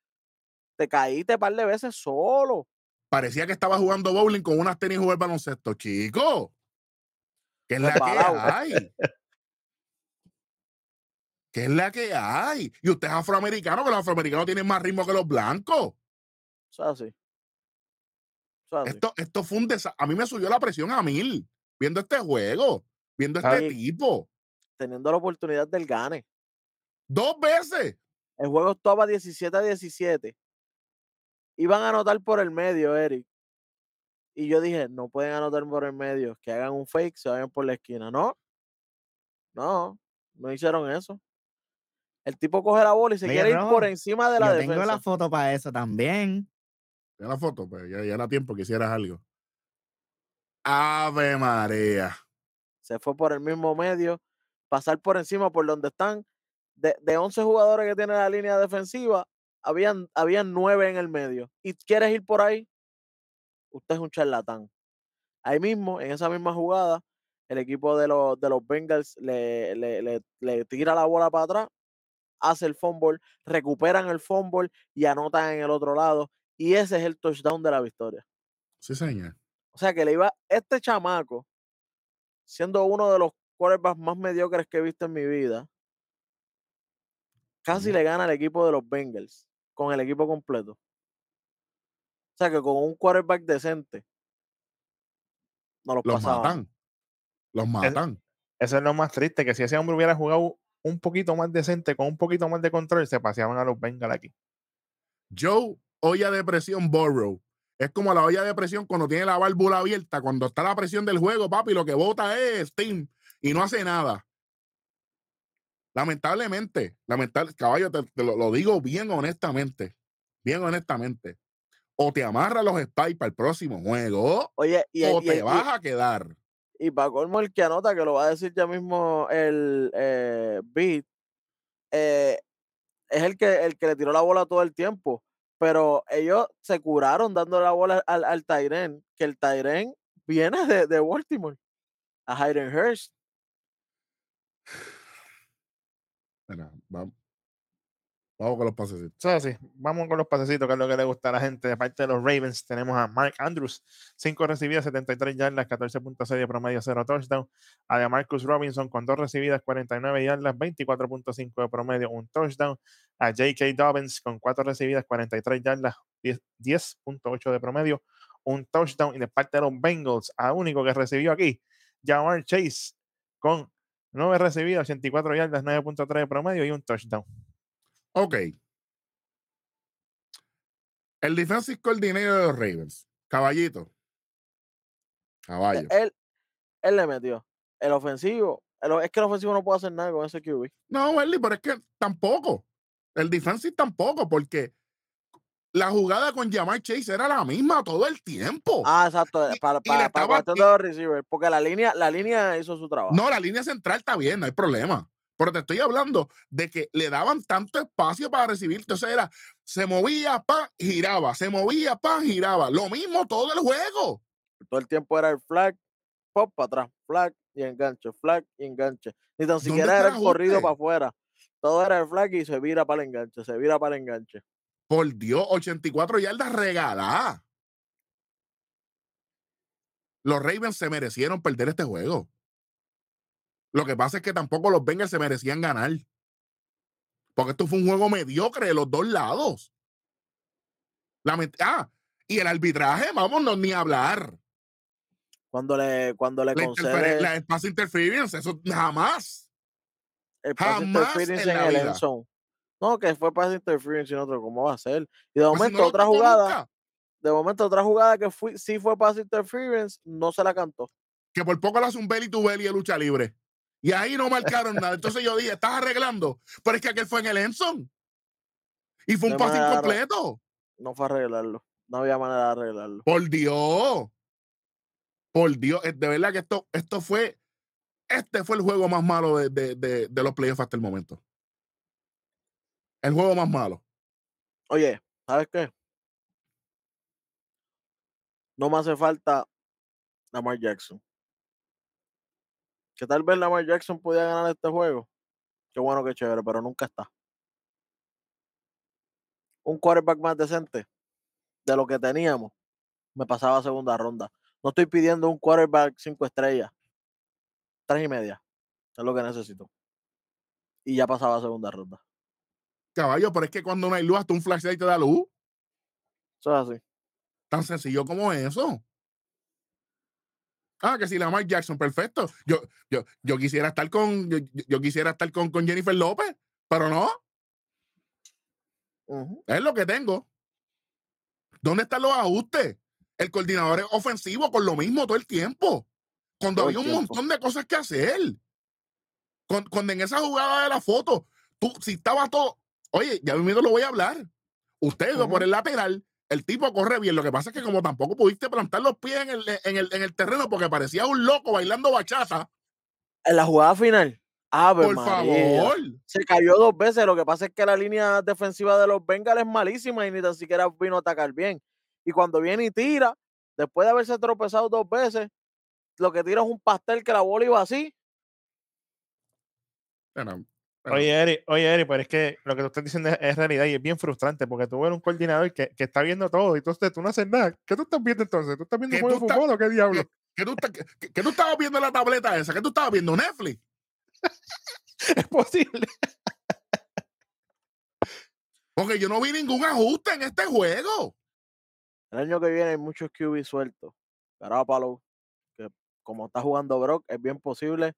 Speaker 2: Te caíste un par de veces solo.
Speaker 1: Parecía que estaba jugando bowling con unas tenis jugar baloncesto, chico. ¿Qué es la que hay? ¿Qué es la que hay? Y usted es afroamericano, que los afroamericanos tienen más ritmo que los blancos.
Speaker 2: O sea,
Speaker 1: Esto, esto fue un A mí me subió la presión a mil viendo este juego, viendo este tipo.
Speaker 2: Teniendo la oportunidad del gane.
Speaker 1: Dos veces.
Speaker 2: El juego estaba 17 a 17. Iban a anotar por el medio, Eric. Y yo dije, no pueden anotar por el medio, que hagan un fake, se vayan por la esquina. No, no, no hicieron eso. El tipo coge la bola y se quiere ir por encima de la yo defensa.
Speaker 4: Tengo la foto para eso también.
Speaker 1: Ya la foto, pues ya, ya era tiempo que hicieras algo. Ave María.
Speaker 2: Se fue por el mismo medio, pasar por encima por donde están. De, de 11 jugadores que tiene la línea defensiva, habían, habían 9 en el medio. ¿Y quieres ir por ahí? Usted es un charlatán. Ahí mismo, en esa misma jugada, el equipo de los, de los Bengals le, le, tira la bola para atrás, hace el fumble, recuperan el fumble y anotan en el otro lado. Y ese es el touchdown de la victoria.
Speaker 1: Sí, señor.
Speaker 2: O sea que le iba este chamaco, siendo uno de los quarterbacks más mediocres que he visto en mi vida, casi le gana al equipo de los Bengals con el equipo completo. Sea que con un quarterback decente, no los, los matan.
Speaker 1: Los matan.
Speaker 3: eso es lo más triste, que si ese hombre hubiera jugado un poquito más decente, con un poquito más de control, se paseaban a los Bengals aquí.
Speaker 1: Joe, olla de presión Borrow. Es como la olla de presión cuando tiene la válvula abierta, cuando está la presión del juego, papi, lo que bota es Steam y no hace nada. Lamentablemente, lamentable, caballo, te, lo, digo bien honestamente, bien honestamente. O te amarra los spikes para el próximo juego,
Speaker 2: Oye,
Speaker 1: o te vas a quedar.
Speaker 2: Y para colmo el que anota, que lo va a decir ya mismo el eh, Beat, eh, es el que, el que le tiró la bola todo el tiempo pero ellos se curaron dando la bola al, al Tyren, que el Tyren viene de, de Baltimore, a Hayden Hurst.
Speaker 1: vamos. Vamos con los pasecitos.
Speaker 3: Sí, sí, vamos con los pasecitos, que es lo que le gusta a la gente. De parte de los Ravens, tenemos a Mark Andrews, 5 recibidas, 73 yardas, 14.6 de promedio, 0 touchdown. A de Marcus Robinson, con 2 recibidas, 49 yardas, 24.5 de promedio, un touchdown. A J.K. Dobbins, con 4 recibidas, 43 yardas, 10.8 de promedio, un touchdown. Y de parte de los Bengals, a único que recibió aquí, Jamar Chase, con 9 recibidas, 84 yardas, 9.3 de promedio y un touchdown.
Speaker 1: Ok. El defensive coordinator de los Ravens. Caballito. Caballo.
Speaker 2: Él, él le metió. El ofensivo. es que el ofensivo no puede hacer nada con ese QB.
Speaker 1: No, Eli, pero es que tampoco. El defensive tampoco, porque la jugada con Jamar Chase era la misma todo el tiempo.
Speaker 2: Ah, exacto. para, para, para de los receivers, porque la línea, la línea hizo su trabajo.
Speaker 1: No, la línea central está bien, no hay problema. Pero te estoy hablando de que le daban tanto espacio para recibir. Entonces era, se movía, pan, giraba, se movía, pan, giraba. Lo mismo todo el juego.
Speaker 2: Todo el tiempo era el flag, pop para atrás, flag y enganche, flag y enganche. Ni tan siquiera era el corrido para afuera. Todo era el flag y se vira para el enganche, se vira para el enganche.
Speaker 1: Por Dios, 84 yardas regaladas. Los Ravens se merecieron perder este juego. Lo que pasa es que tampoco los Bengals se merecían ganar. Porque esto fue un juego mediocre de los dos lados. ah, y el arbitraje, vámonos ni hablar.
Speaker 2: Cuando le, cuando le la concede...
Speaker 1: La espacio interference, eso jamás.
Speaker 2: El jamás interference en, el end No, que fue pass interference y otro, ¿cómo va a ser? Y de pues momento otra jugada, de momento otra jugada que fui, sí fue pass interference, no se la cantó.
Speaker 1: Que por poco le hace un belly to belly de lucha libre. Y ahí no marcaron nada. Entonces yo dije, ¿estás arreglando? Pero es que aquel fue en el Enson. Y fue un pase incompleto.
Speaker 2: No fue arreglarlo. No había manera de arreglarlo.
Speaker 1: Por Dios. Por Dios. De verdad que esto, esto fue Este fue el juego más malo de, de, de, de los playoffs hasta el momento. El juego más malo.
Speaker 2: Oye, ¿sabes qué? No me hace falta Lamar Jackson. Que tal vez Lamar Jackson podía ganar este juego. Qué bueno, qué chévere, pero nunca está. Un quarterback más decente de lo que teníamos, me pasaba a segunda ronda. No estoy pidiendo un quarterback cinco estrellas. Tres y media. Es lo que necesito. Y ya pasaba a segunda ronda.
Speaker 1: Caballo, pero es que cuando no hay luz, hasta un flashlight te da luz.
Speaker 2: Eso es así.
Speaker 1: Tan sencillo como eso. Ah, que si Lamar Jackson, perfecto. Yo, yo, yo quisiera estar con, yo, yo quisiera estar con, con Jennifer López, pero no. Es lo que tengo. ¿Dónde están los ajustes? El coordinador es ofensivo con lo mismo todo el tiempo. Cuando
Speaker 2: Todo
Speaker 1: había un
Speaker 2: tiempo.
Speaker 1: montón de cosas que hacer. Con- Cuando en esa jugada de la foto, tú, si estaba todo. Oye, ya mismo lo voy a hablar. Usted iba por el lateral, el tipo corre bien. Lo que pasa es que, como tampoco pudiste plantar los pies en el, en el, en el terreno porque parecía un loco bailando bachata,
Speaker 2: En la jugada final. Ave
Speaker 1: por
Speaker 2: María.
Speaker 1: favor.
Speaker 2: Se cayó dos veces. Lo que pasa es que la línea defensiva de los Bengals es malísima y ni tan siquiera vino a atacar bien. Y cuando viene y tira, después de haberse tropezado dos veces, lo que tira es un pastel que la bola iba así.
Speaker 1: Bueno, bueno,
Speaker 3: Oye, Eri, oye, Eri, pero es que lo que tú estás diciendo es, es realidad y es bien frustrante porque tú eres un coordinador que, que está viendo todo y entonces tú no haces nada. ¿Qué tú estás viendo entonces? ¿Tú estás viendo
Speaker 1: ¿Qué
Speaker 3: un juego de fútbol o qué diablo?
Speaker 1: ¿qué, tú, tú estabas viendo en la tableta esa? ¿Qué tú estabas viendo? Netflix.
Speaker 3: Es posible.
Speaker 1: Porque yo no vi ningún ajuste en este juego.
Speaker 2: El año que viene hay muchos QB sueltos. Garoppolo, que como está jugando Brock, es bien posible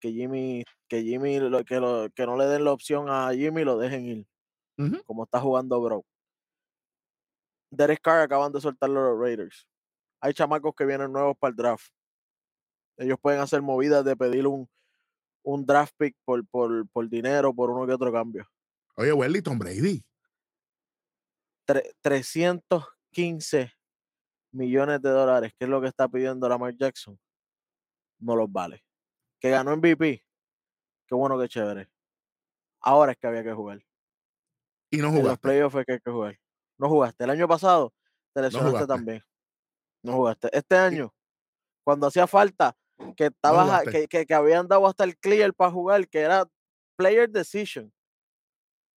Speaker 2: que Jimmy, que Jimmy, lo- que, lo- que no le den la opción a Jimmy lo dejen ir, como está jugando Brock. Derek Carr acaban de soltarlo a los Raiders. Hay chamacos que vienen nuevos para el draft. Ellos pueden hacer movidas de pedir un, un draft pick por, por, por dinero, por uno que otro cambio.
Speaker 1: Oye, Welly, Tom Brady.
Speaker 2: Tre- 315 millones de dólares, que es lo que está pidiendo Lamar Jackson, no los vale. Que ganó MVP, qué bueno, qué chévere. Ahora es que había que jugar.
Speaker 1: Y no
Speaker 2: En los
Speaker 1: jugaste.
Speaker 2: playoffs es que hay que jugar. No jugaste. El año pasado te lesionaste
Speaker 1: jugaste.
Speaker 2: también. No jugaste. Este año, cuando hacía falta, que estabas
Speaker 1: jugaste.
Speaker 2: que, que, que habían dado hasta el clear para jugar, que era player decision.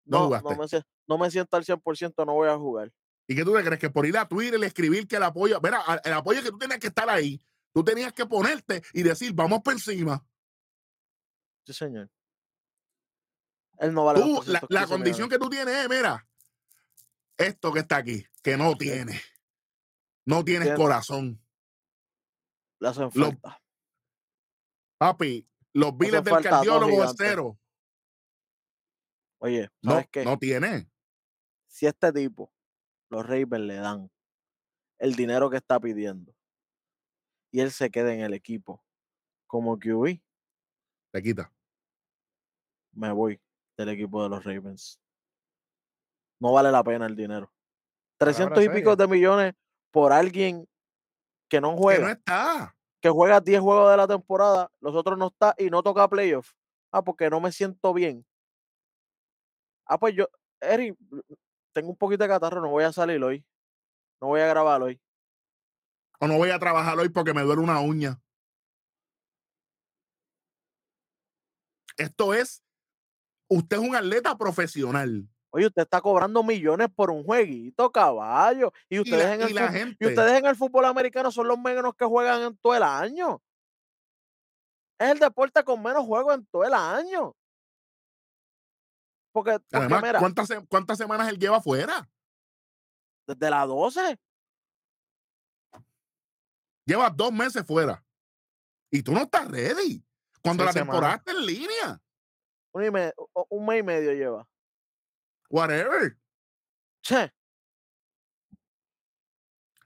Speaker 1: No
Speaker 2: No, no,
Speaker 1: jugaste.
Speaker 2: me, sien- no me siento al 100%, no voy a jugar.
Speaker 1: ¿Y qué tú te crees? Que por ir a Twitter y escribir que el apoyo, mira, el apoyo que tú tenías que estar ahí, tú tenías que ponerte y decir, vamos por encima.
Speaker 2: Sí, señor. Él no vale
Speaker 1: Tú, la,
Speaker 2: 315
Speaker 1: la condición
Speaker 2: millones.
Speaker 1: que tú tienes es, mira, esto que está aquí, que no tiene. No tienes
Speaker 2: Tiene-
Speaker 1: corazón.
Speaker 2: Le hacen falta.
Speaker 1: Papi, los biles del cardiólogo es cero.
Speaker 2: Oye,
Speaker 1: No,
Speaker 2: ¿sabes qué?
Speaker 1: no tiene.
Speaker 2: Si este tipo, los Ravens le dan el dinero que está pidiendo y él se queda en el equipo como QB,
Speaker 1: Te quita.
Speaker 2: me voy del equipo de los Ravens. No vale la pena el dinero.
Speaker 3: Palabra
Speaker 2: 300 y pico de millones por alguien que no
Speaker 1: Que
Speaker 2: juega,
Speaker 1: no está.
Speaker 2: que juega 10 juegos de la temporada, los otros no está y no toca playoff. Ah, porque no me siento bien. Ah, pues yo, Eric, tengo un poquito de catarro, no voy a salir hoy. No voy a grabar hoy.
Speaker 1: O no voy a trabajar hoy porque me duele una uña. Esto es, usted es un atleta profesional.
Speaker 2: Oye, usted está cobrando millones por un jueguito, caballo. Y
Speaker 1: Y
Speaker 2: ustedes,
Speaker 1: la,
Speaker 2: en, el
Speaker 1: y la
Speaker 2: fut- y
Speaker 1: gente,
Speaker 2: ustedes en el fútbol americano son los menos que juegan en todo el año. Es el deporte con menos juegos en todo el año. Porque, porque
Speaker 1: además,
Speaker 2: mira,
Speaker 1: ¿cuántas, ¿cuántas semanas él lleva afuera?
Speaker 2: desde las 12,
Speaker 1: Lleva dos meses fuera. Y tú no estás ready. Cuando la temporada está en línea.
Speaker 2: un, y un mes y medio lleva.
Speaker 1: Whatever.
Speaker 2: Che,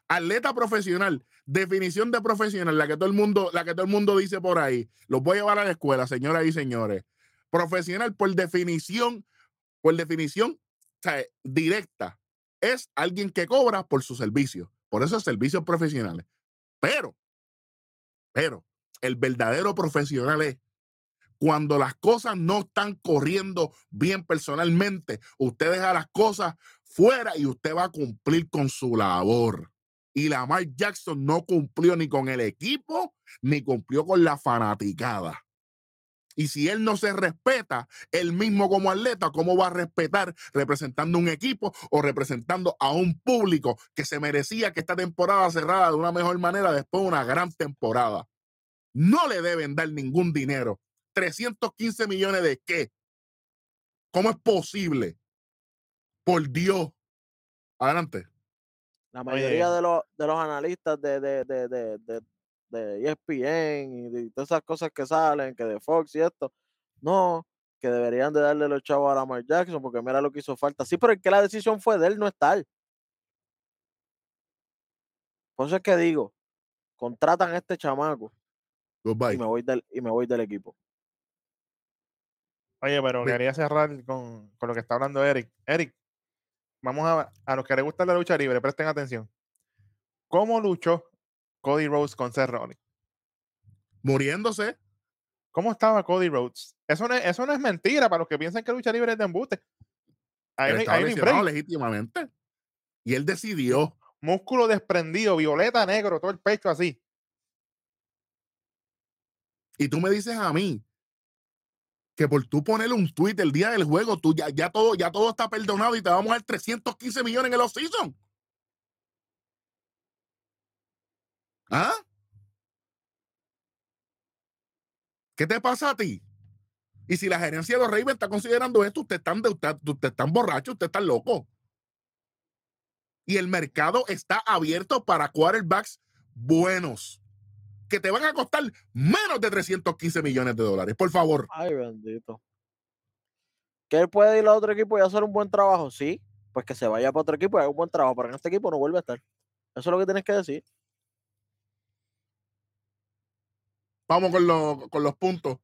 Speaker 1: Atleta profesional. Definición de profesional, la que todo el mundo, la que todo el mundo dice por ahí. Los voy a llevar a la escuela, señoras y señores. Profesional, por definición, por definición o sea, directa, es alguien que cobra por su servicio. Por eso es servicios profesionales. Pero, pero, el verdadero profesional es cuando las cosas no están corriendo bien personalmente, usted deja las cosas fuera y usted va a cumplir con su labor. Y Lamar Jackson no cumplió ni con el equipo, ni cumplió con la fanaticada. Y si él no se respeta, él mismo como atleta, ¿cómo va a respetar representando un equipo o representando a un público que se merecía que esta temporada cerrara de una mejor manera después de una gran temporada? No le deben dar ningún dinero 315 millones de qué? ¿Cómo es posible? Por Dios. Adelante.
Speaker 2: La mayoría de los, de los analistas de, de, de, de, de ESPN y de todas esas cosas que salen, que de Fox y esto, no, que deberían de darle los chavos a Lamar Jackson porque mira lo que hizo falta. Sí, pero es que la decisión fue de él no estar. Por eso es que digo, contratan a este chamaco y me voy del, y me voy del equipo.
Speaker 3: Oye, pero quería cerrar con, lo que está hablando Eric. Eric, vamos a, a los que les gusta la lucha libre, presten atención. ¿Cómo luchó Cody Rhodes con Seth Rollins?
Speaker 1: Muriéndose.
Speaker 3: ¿Cómo estaba Cody Rhodes? Eso no, es, eso no es mentira para los que piensan que lucha libre es de embuste.
Speaker 1: Ahí, estaba legítimamente. Y él decidió.
Speaker 3: Músculo desprendido, violeta, negro, todo el pecho así.
Speaker 1: Y tú me dices a mí que por tú ponerle un tweet el día del juego, tú ya, ya, todo, ya todo está perdonado y te vamos a dar 315 millones en el off-season. ¿Ah? ¿Qué te pasa a ti? Y si la gerencia de los Ravens está considerando esto, usted están, usted, usted están borracho, usted está loco. Y el mercado está abierto para quarterbacks buenos que te van a costar menos de 315 millones de dólares, por favor.
Speaker 2: Ay, bendito. ¿Que él puede ir a otro equipo y hacer un buen trabajo? Sí, pues que se vaya para otro equipo y haga un buen trabajo, pero en este equipo no vuelve a estar. Eso es lo que tienes que decir.
Speaker 1: Vamos con, con los puntos.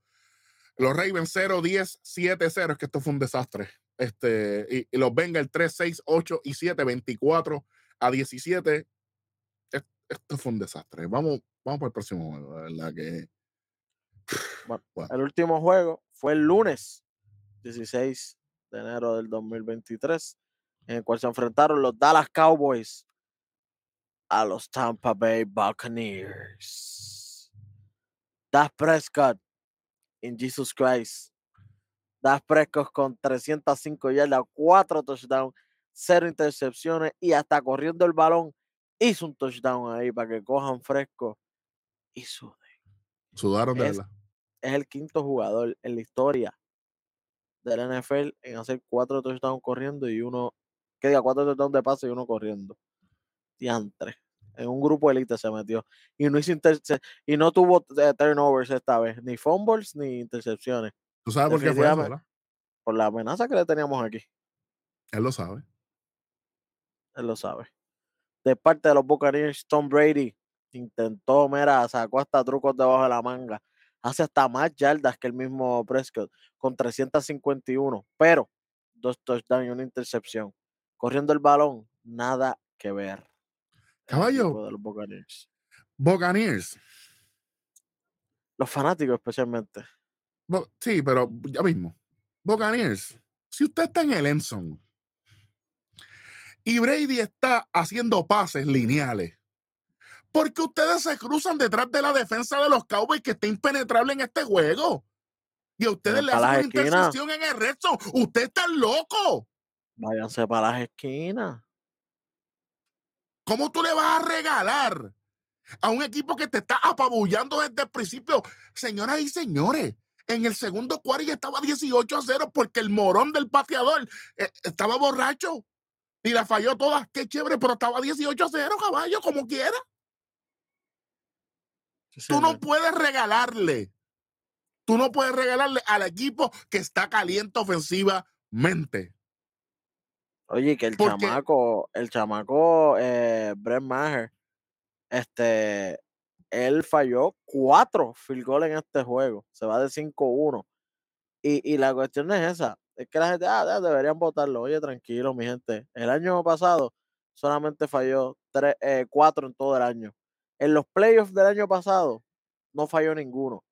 Speaker 1: Los Ravens 0, 10, 7, 0. Es que esto fue un desastre. Este, y, los Bengals 3, 6, 8 y 7, 24 a 17. Esto fue un desastre. Vamos, vamos para el próximo juego, verdad que.
Speaker 2: El último juego fue el lunes 16 de enero del 2023, en el cual se enfrentaron los Dallas Cowboys a los Tampa Bay Buccaneers. Dak Prescott en Jesus Christ. Dak Prescott con 305 yardas, 4 touchdowns, 0 intercepciones y hasta corriendo el balón hizo un touchdown ahí para que cojan fresco y suden.
Speaker 1: Sudaron de
Speaker 2: es, es el quinto jugador en la historia del NFL en hacer cuatro touchdowns corriendo y uno, que diga, cuatro touchdowns de pase y uno corriendo. Diantre. En un grupo elite se metió. Y no, hizo y no tuvo eh, turnovers esta vez, ni fumbles ni intercepciones.
Speaker 1: ¿Tú sabes por qué fue eso,
Speaker 2: Por la amenaza que le teníamos aquí.
Speaker 1: Él lo sabe.
Speaker 2: Él lo sabe. De parte de los Buccaneers, Tom Brady intentó, mira, sacó hasta trucos debajo de la manga. Hace hasta más yardas que el mismo Prescott, con 351, pero dos touchdowns y una intercepción. Corriendo el balón, nada que ver.
Speaker 1: Caballo.
Speaker 2: De los Buccaneers.
Speaker 1: Buccaneers.
Speaker 2: Los fanáticos especialmente.
Speaker 1: sí, pero ya mismo. Buccaneers. Si usted está en el Enson y Brady está haciendo pases lineales, porque ustedes se cruzan detrás de la defensa de los Cowboys que está impenetrable en este juego. Y a ustedes le hacen una intercepción en el resto. Usted está loco.
Speaker 2: Váyanse para las esquinas.
Speaker 1: ¿Cómo tú le vas a regalar a un equipo que te está apabullando desde el principio? Señoras y señores, en el segundo cuarto ya estaba 18 a 0 porque el morón del pateador eh, estaba borracho y la falló todas. Qué chévere, pero estaba 18 a 0, caballo, como quiera. Tú no puedes regalarle. Tú no puedes regalarle al equipo que está caliente ofensivamente.
Speaker 2: Oye, que el chamaco, el chamaco eh, Brent Maher, este, él falló cuatro field goals en este juego. Se va de 5-1. Y, y, la cuestión es esa. Es que la gente, ah, deberían votarlo. Oye, tranquilo, mi gente. El año pasado solamente falló tres, eh, cuatro en todo el año. En los playoffs del año pasado, no falló ninguno.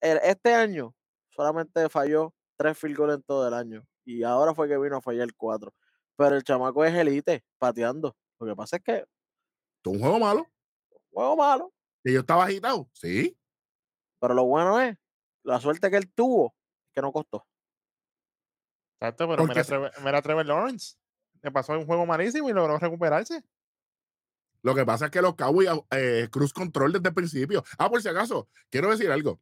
Speaker 2: este año solamente falló tres field goals en todo el año. Y ahora fue que vino a fallar cuatro. Pero el chamaco es elite pateando. Lo que pasa es que.
Speaker 1: Un juego malo.
Speaker 2: Un juego malo.
Speaker 1: Y yo estaba agitado. Sí.
Speaker 2: Pero lo bueno es la suerte que él tuvo, que no costó.
Speaker 3: Exacto, pero mira, Trevor Lawrence. Le pasó un juego malísimo y logró recuperarse.
Speaker 1: Lo que pasa es que los Cowboys eh, cruz control desde el principio. Ah, por si acaso, quiero decir algo.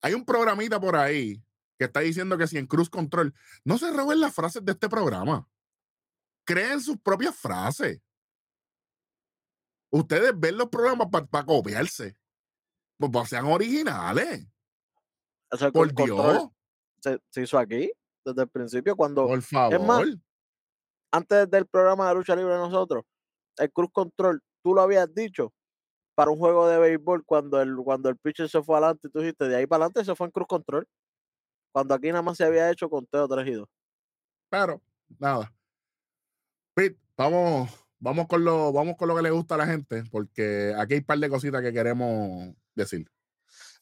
Speaker 1: Hay un programita por ahí que está diciendo que si en cruz control, no se roben las frases de este programa. Creen sus propias frases. Ustedes ven los programas para copiarse. Pues, sean originales. por Dios.
Speaker 2: Se, hizo aquí desde el principio cuando.
Speaker 1: Por favor.
Speaker 2: antes del programa de lucha libre de nosotros, el cruz control, tú lo habías dicho para un juego de béisbol cuando el, cuando el pitcher se fue adelante y tú dijiste de ahí para adelante se fue en cruz control. Cuando aquí nada más se había hecho conteo 3 y 2.
Speaker 1: Pero, nada. Pete, vamos, vamos, con lo, vamos con lo que le gusta a la gente, porque aquí hay un par de cositas que queremos decir.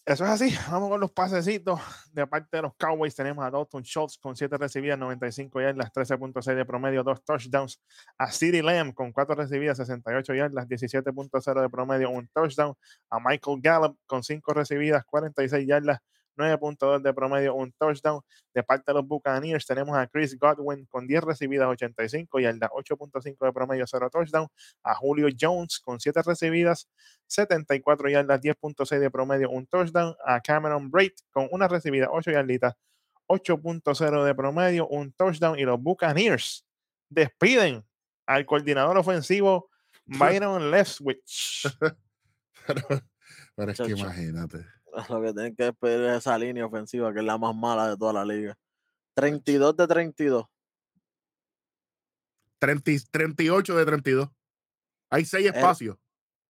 Speaker 3: Eso es así. Vamos con los pasecitos. De parte de los Cowboys tenemos a Dalton Schultz con 7 recibidas, 95 yardas, 13.6 de promedio, 2 touchdowns. A CeeDee Lamb con 4 recibidas, 68 yardas, 17.0 de promedio, un touchdown. A Michael Gallup con 5 recibidas, 46 yardas, 9.2 de promedio, un touchdown. De parte de los Buccaneers tenemos a Chris Godwin con 10 recibidas, 85 y 8.5 de promedio, 0 touchdown. A Julio Jones con 7 recibidas, 74 yardas, 10.6 de promedio, un touchdown. A Cameron Braid con una recibida, 8 yarditas, 8.0 de promedio, un touchdown. Y los Buccaneers despiden al coordinador ofensivo Byron Leftwich.
Speaker 1: pero es que imagínate.
Speaker 2: Lo que tienen que despedir es esa línea ofensiva, que es la más mala de toda la liga. 32 de 32.
Speaker 1: 38 de 32. Hay seis espacios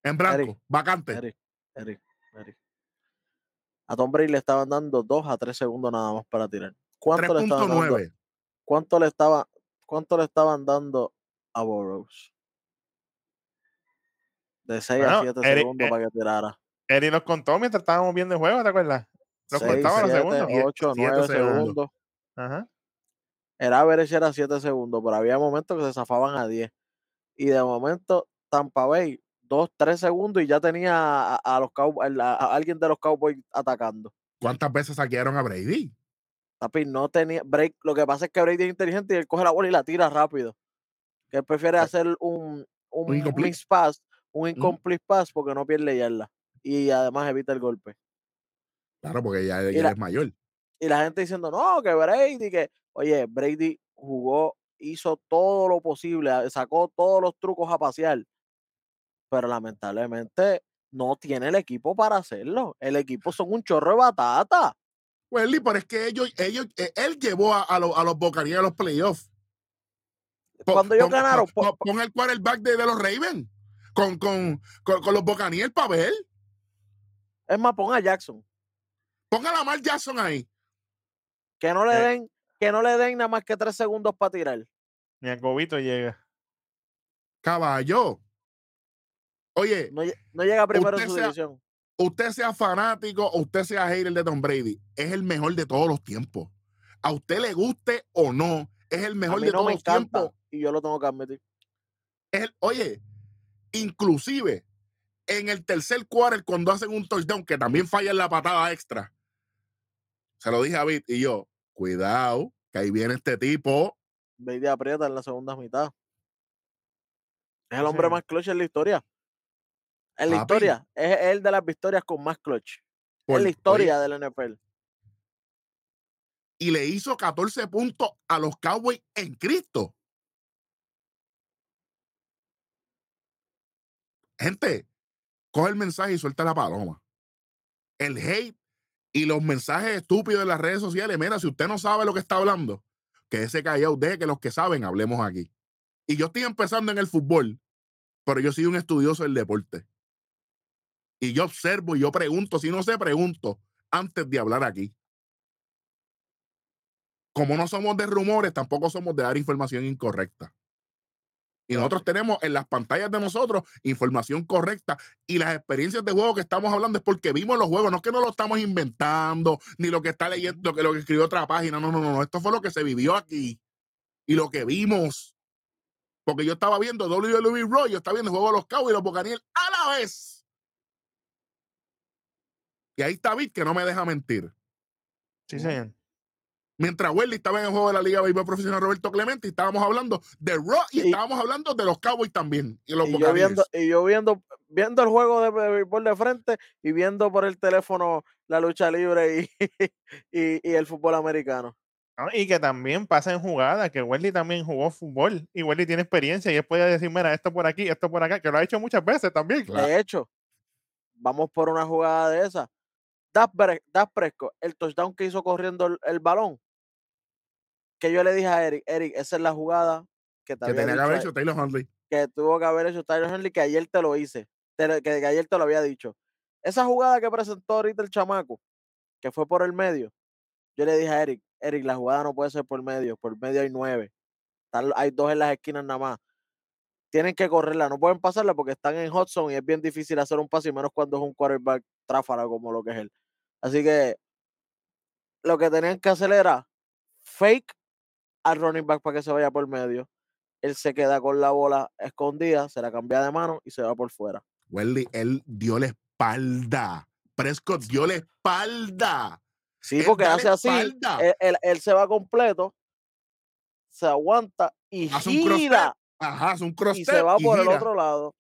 Speaker 1: en blanco, vacante.
Speaker 2: A Tom Brady le estaban dando 2 a 3 segundos nada más para tirar. ¿Cuánto le estaban dando? ¿Cuánto le, estaba, ¿Cuánto le estaban dando a Burroughs? De 6 a 7 segundos eh para que tirara.
Speaker 3: Eri nos contó mientras estábamos viendo el juego, ¿te acuerdas? Nos contaba los segundos.
Speaker 2: 8, 9 segundos. Ajá. Era average era 7 segundos, pero había momentos que se zafaban a 10. Y de momento, Tampa Bay, 2, 3 segundos y ya tenía a, los a, alguien de los Cowboys atacando.
Speaker 1: ¿Cuántas veces saquearon a Brady?
Speaker 2: Tapi, no tenía break. Lo que pasa es que Brady es inteligente y él coge la bola y la tira rápido. Que él prefiere hacer un, un, un pass, un incomplete pass porque no pierde yarda y además evita el golpe.
Speaker 1: Claro, porque ya, es mayor.
Speaker 2: Y la gente diciendo, no, que Brady, que, oye, Brady jugó, hizo todo lo posible, sacó todos los trucos a pasear, pero lamentablemente no tiene el equipo para hacerlo. El equipo son un chorro de batata.
Speaker 1: Welly, pero es que ellos, ellos, e, él llevó a, los, a los Bocarías a los playoffs.
Speaker 2: Cuando ellos ganaron.
Speaker 1: Pon, el quarterback de, de los Ravens con, con, con, los Bocaníes para ver.
Speaker 2: Es más, ponga a Jackson.
Speaker 1: Ponga a Lamar Jackson ahí.
Speaker 2: Que no le eh. den, que no le den nada más que tres segundos para tirar.
Speaker 3: Ni a Cobito llega.
Speaker 1: Caballo. Oye.
Speaker 2: No, llega primero en su división.
Speaker 1: Usted sea fanático o usted sea hater de Tom Brady, es el mejor de todos los tiempos. A usted le guste o no, es el mejor de todos los tiempos.
Speaker 2: Y yo lo tengo que admitir.
Speaker 1: Es oye, inclusive en el tercer quarter cuando hacen un touchdown que también falla en la patada extra. Se lo dije a Bit y yo, cuidado, que ahí viene este tipo.
Speaker 2: Brady aprieta en la segunda mitad. Es el hombre más clutch en la historia. En la historia. Es el de las victorias con más clutch. en la historia del NFL.
Speaker 1: Y le hizo 14 puntos a los Cowboys en Cristo. Gente, coge el mensaje y suelta la paloma. El hate y los mensajes estúpidos de las redes sociales. Mira, si usted no sabe lo que está hablando, que ese callado, deje que los que saben hablemos aquí. Y yo estoy empezando en el fútbol, pero yo soy un estudioso del deporte. Y yo observo y yo pregunto, si no sé, pregunto antes de hablar aquí. Como no somos de rumores, tampoco somos de dar información incorrecta. Y nosotros tenemos en las pantallas de nosotros información correcta y las experiencias de juego que estamos hablando es porque vimos los juegos, no es que no lo estamos inventando, ni lo que está leyendo, lo que, lo que escribió otra página, no, no, no, esto fue lo que se vivió aquí y lo que vimos. Porque yo estaba viendo WWE Raw, yo estaba viendo el juego de los Cowboys y los Bocaniel a la vez. Y ahí está David que no me deja mentir.
Speaker 3: Sí, señor.
Speaker 1: Mientras Welly estaba en el juego de la Liga Béisbol Profesional Roberto Clemente, y estábamos hablando de Raw y,
Speaker 2: Y-
Speaker 1: estábamos hablando de los Cowboys también. Y los
Speaker 2: Y yo
Speaker 1: Buccaneers.
Speaker 2: viendo, y yo viendo, viendo el juego de béisbol de frente y viendo por el teléfono la lucha libre y, y, y el fútbol americano.
Speaker 3: ¿no? Y que también pasa en jugadas, que Welly también jugó fútbol y Welly tiene experiencia y él puede decir, mira, esto por aquí, esto por acá, que lo ha hecho muchas veces también.
Speaker 1: Claro.
Speaker 2: De hecho, vamos por una jugada de esa. Dak Prescott, el touchdown que hizo corriendo el, el balón, que yo le dije a Eric, Eric, esa es la jugada que te
Speaker 1: que
Speaker 2: había
Speaker 1: tenía que haber hecho Taylor Huntley.
Speaker 2: que tuvo que haber hecho que ayer te lo hice, te que, que ayer te lo había dicho. Esa jugada que presentó ahorita el chamaco, que fue por el medio, yo le dije a Eric, Eric, la jugada no puede ser por medio, por medio hay nueve, están- hay dos en las esquinas nada más. Tienen que correrla, no pueden pasarla porque están en hot zone y es bien difícil hacer un pase y menos cuando es un quarterback tráfala como lo que es él. Así que lo que tenían que hacer era fake al running back para que se vaya por medio. Él se queda con la bola escondida, se la cambia de mano y se va por fuera.
Speaker 1: Welly, él dio la espalda. Prescott dio la espalda.
Speaker 2: Sí,
Speaker 1: Él
Speaker 2: porque hace así, él, él- él se va completo, se aguanta y
Speaker 1: Hace un
Speaker 2: gira
Speaker 1: Ajá, es un cross
Speaker 2: y se va por el otro lado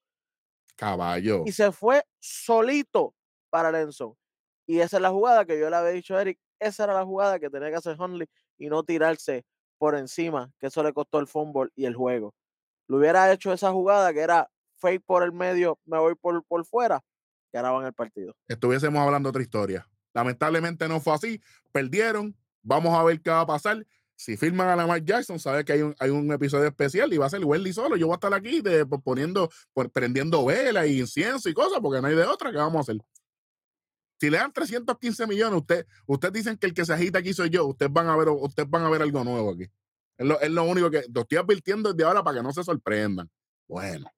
Speaker 1: Caballo.
Speaker 2: y se fue solito para el endzone. Y esa es la jugada que yo le había dicho a Eric, esa era la jugada que tenía que hacer Huntley y no tirarse por encima, que eso le costó el fumble y el juego. Lo hubiera hecho esa jugada que era fake por el medio, me voy por, por fuera, ganaban el partido.
Speaker 1: Estuviésemos hablando otra historia. Lamentablemente no fue así. Perdieron. Vamos a ver qué va a pasar. Si firman a Lamar Jackson, sabe que hay un, hay un episodio especial y va a ser Welly solo. Yo voy a estar aquí de, pues, poniendo, pues, prendiendo velas y incienso y cosas, porque no hay de otra. ¿Qué vamos a hacer? Si le dan 315 millones, usted, ustedes dicen que el que se agita aquí soy yo. Ustedes van a ver, ustedes van a ver algo nuevo aquí. Es lo, es lo único que lo estoy advirtiendo desde ahora para que no se sorprendan. Bueno.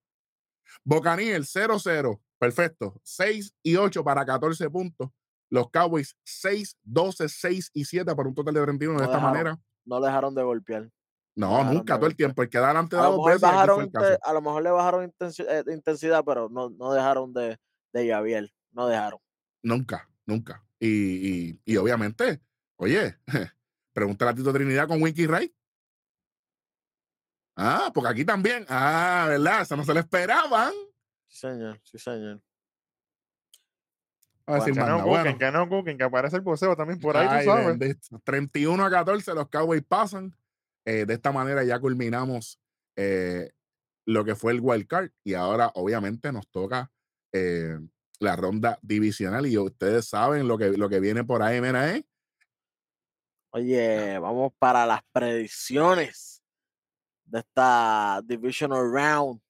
Speaker 1: Bocaniel 0-0. Perfecto. 6 y 8 para 14 puntos. Los Cowboys 6, 12, 6 y 7 para un total de 31 de
Speaker 2: No
Speaker 1: esta
Speaker 2: dejaron.
Speaker 1: manera.
Speaker 2: No le dejaron de golpear.
Speaker 1: No, nunca,
Speaker 2: de
Speaker 1: todo el tiempo. El que da delante
Speaker 2: lo,
Speaker 1: dos veces.
Speaker 2: bajaron, a lo mejor le bajaron eh, intensidad, pero no, no dejaron de, de Javier. No dejaron.
Speaker 1: Nunca, nunca. Y, y, y obviamente, oye, pregúntale a Tito Trinidad con Winky Wright. Ah, porque aquí también. Ah, ¿verdad? Eso no se le esperaban.
Speaker 2: Sí, señor. Sí, señor.
Speaker 1: A decir
Speaker 3: Que no
Speaker 1: Bueno,
Speaker 3: que no cuquen, que aparece el voceo también por ahí,
Speaker 1: Ay,
Speaker 3: tú sabes.
Speaker 1: bendito. 31 a 14, los Cowboys pasan. Eh, de esta manera ya culminamos eh, lo que fue el wild card y ahora obviamente nos toca eh, la ronda divisional y ustedes saben lo que, lo que viene por ahí, mira, ¿eh?
Speaker 2: Oye, vamos para las predicciones de esta Divisional Round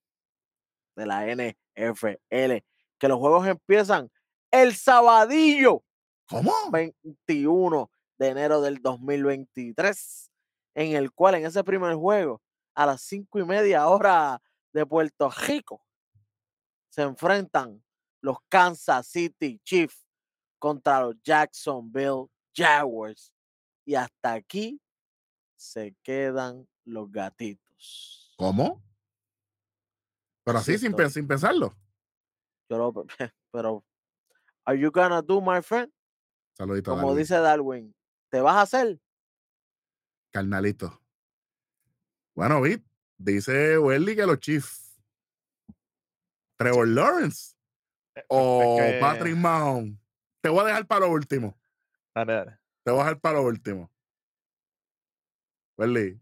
Speaker 2: de la NFL. Que los juegos empiezan el sabadillo
Speaker 1: ¿Cómo?
Speaker 2: 21 de enero del 2023, en el cual en ese primer juego, a las cinco y media hora de Puerto Rico, se enfrentan los Kansas City Chiefs contra los Jacksonville Jaguars. Y hasta aquí se quedan los gatitos.
Speaker 1: ¿Cómo? Pero así, sin, sin pensarlo.
Speaker 2: Yo lo- pero, ¿are you gonna do, my friend?
Speaker 1: Saludito
Speaker 2: Como
Speaker 1: Darwin.
Speaker 2: dice Darwin, ¿te vas a hacer?
Speaker 1: Carnalito. Bueno, Vic, dice Welly que los Chiefs. Trevor Lawrence o
Speaker 3: Es que-
Speaker 1: Patrick Mahomes. Te voy a dejar para lo último.
Speaker 3: Dale, dale.
Speaker 1: Te voy a dejar para lo último. Welly.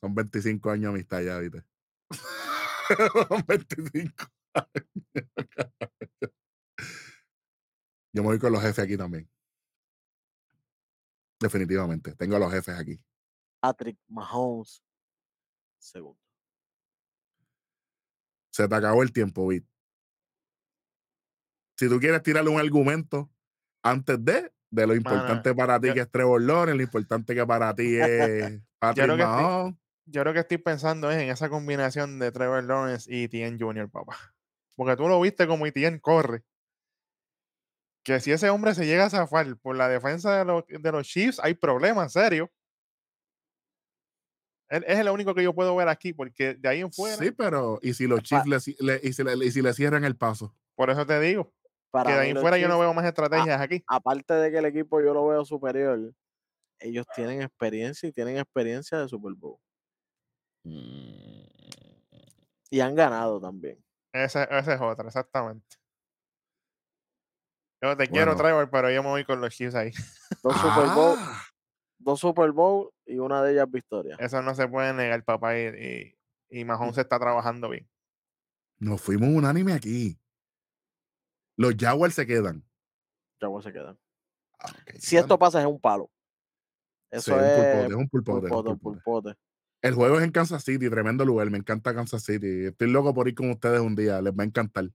Speaker 1: Son 25 años de amistad ya, ¿viste? Son 25 años. Yo me voy con los jefes aquí también. Definitivamente. Tengo a los jefes aquí.
Speaker 2: Patrick Mahomes. Segundo.
Speaker 1: Se te acabó el tiempo, Vic. Si tú quieres tirarle un argumento antes de, de lo importante para ti
Speaker 3: yo-
Speaker 1: que es Trevor Lawrence, lo importante que para ti es Patrick
Speaker 3: sí.
Speaker 1: Mahomes.
Speaker 3: yo creo que estoy pensando es en esa combinación de Trevor Lawrence y Tien Jr., papá. Porque tú lo viste como Tien corre. Que si ese hombre se llega a zafar por la defensa de los, de los Chiefs, hay problemas serios. Él es el único que yo puedo ver aquí, porque de ahí en fuera.
Speaker 1: Sí, pero ¿y si los Chiefs le, le- y si le, y si le cierran el paso?
Speaker 3: Por eso te digo.
Speaker 2: Para
Speaker 3: que de ahí fuera yo no veo más estrategias aquí.
Speaker 2: aparte de que el equipo yo lo veo superior, ellos tienen experiencia y tienen experiencia de Super Bowl. Y han ganado también.
Speaker 3: Esa, esa es otra, exactamente. Yo te quiero. Trevor, pero yo me voy con los Chiefs ahí.
Speaker 2: Dos Super Bowl,
Speaker 1: Ah,
Speaker 2: dos Super Bowl y una de ellas victoria.
Speaker 3: Eso no se puede negar, papá. Y, y, y Mahomes se está trabajando bien.
Speaker 1: nos fuimos unánime aquí. Los Jaguars se quedan.
Speaker 2: Jaguars se quedan.
Speaker 1: Ah,
Speaker 2: Si esto pasa es un palo.
Speaker 1: Sí,
Speaker 2: Eso
Speaker 1: un
Speaker 2: es
Speaker 1: un pulpote, es un
Speaker 2: pulpote.
Speaker 1: El juego es en Kansas City, tremendo lugar. Me encanta Kansas City. Estoy loco por ir con ustedes un día. Les va a encantar.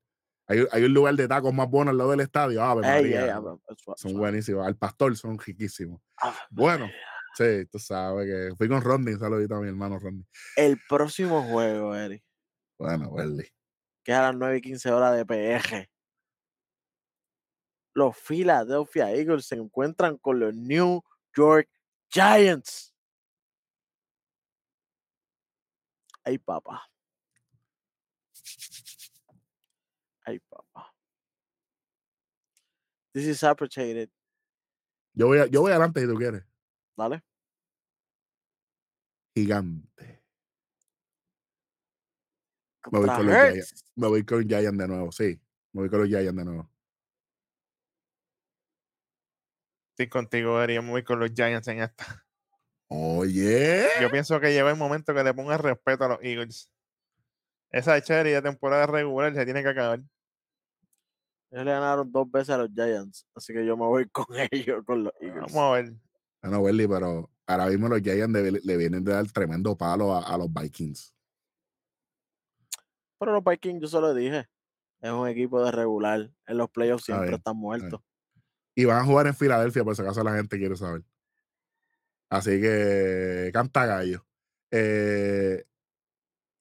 Speaker 1: Hay, hay un lugar de tacos más bueno al lado del estadio. Ave
Speaker 2: Ey,
Speaker 1: María.
Speaker 2: ey, ah, suave,
Speaker 1: son buenísimos. Al pastor son riquísimos.
Speaker 2: Ave
Speaker 1: Bueno, sí, tú sabes que fui con Rodney. Saludito a mi hermano Rodney.
Speaker 2: El próximo juego, Eric,
Speaker 1: Bueno, Welly.
Speaker 2: que es a las 9 y 15 horas de PG. Los Philadelphia Eagles se encuentran con los New York Giants. Ay, papá. Ay, papá. This is appreciated.
Speaker 1: Yo voy, a- yo voy adelante si tú quieres.
Speaker 2: Dale.
Speaker 1: Gigante. Me voy con los Giants. Me voy con Giants de nuevo, sí. Me voy con los Giants de nuevo.
Speaker 3: Estoy contigo, Eri. Yo me voy con los Giants en esta.
Speaker 1: Oye.
Speaker 3: Yo pienso que llega el momento que le ponga respeto a los Eagles. Esa cherry de temporada regular se tiene que acabar.
Speaker 2: Ellos le ganaron dos veces a los Giants, así que yo me voy con ellos, con los Eagles.
Speaker 3: Vamos a ver.
Speaker 1: Bueno, Welly, pero ahora mismo los Giants le, le vienen de dar tremendo palo a, a los Vikings.
Speaker 2: Pero los Vikings, yo se lo dije, es un equipo de regular. En los playoffs siempre están muertos.
Speaker 1: Y van a jugar en Filadelfia, por si acaso la gente quiere saber. Así que canta gallo. Eh,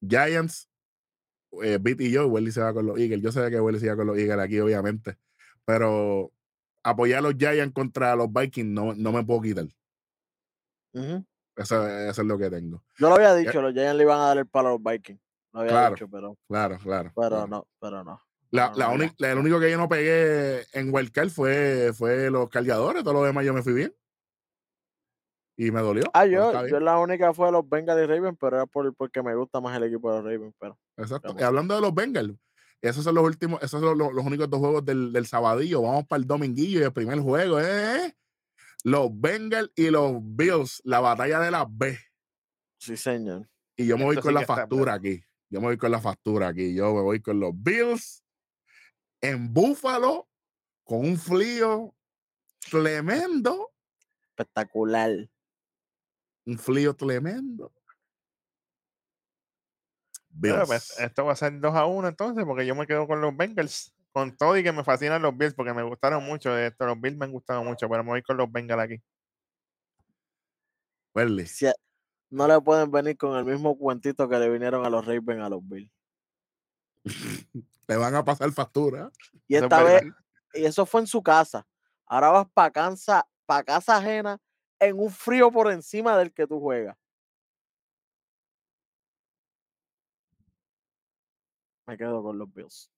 Speaker 1: Giants, eh, Beat y yo, Welly se va con los Eagles. Yo sé que Welly se va con los Eagles aquí, obviamente. Pero apoyar a los Giants contra los Vikings no, no me puedo quitar. Eso, eso es lo que tengo.
Speaker 2: Yo lo había dicho, los Giants le iban a dar el palo a los Vikings. Lo había
Speaker 1: Claro,
Speaker 2: dicho, pero,
Speaker 1: Claro, claro.
Speaker 2: pero
Speaker 1: claro.
Speaker 2: no, pero no.
Speaker 1: La,
Speaker 2: no,
Speaker 1: la la- el único que yo no pegué en Wildcard fue, fue los cargadores, todo lo demás yo me fui bien. Y me dolió.
Speaker 2: Ah, yo, yo la única fue los Bengals y Ravens, pero era por, porque me gusta más el equipo de los Ravens. Pero
Speaker 1: Exacto. Y hablando de los Bengals, esos son los últimos, esos son los, los únicos dos juegos del, del sabadillo. Vamos para el dominguillo y el primer juego es los Bengals y los Bills, la batalla de las B.
Speaker 2: sí, señor.
Speaker 1: Y yo me voy
Speaker 3: Esto
Speaker 1: con
Speaker 3: sí
Speaker 1: la factura aquí. Yo me voy con la factura aquí. Yo me voy con los Bills en Búfalo con un frío tremendo.
Speaker 2: Espectacular.
Speaker 1: Un frío tremendo.
Speaker 3: Pero, pues, esto va a ser 2 a 1 entonces, porque yo me quedo con los Bengals. Con todo y que me fascinan los Bills, porque me gustaron mucho. Esto, los Bills me han gustado mucho, pero me voy con los Bengals aquí.
Speaker 2: Si no le pueden venir con el mismo cuentito que le vinieron a los Ravens a los Bills.
Speaker 1: Te van a pasar factura.
Speaker 2: Y esta vez, y eso fue en su casa. Ahora vas para casa, pa casa ajena en un frío por encima del que tú juegas. Me quedo con los Bills.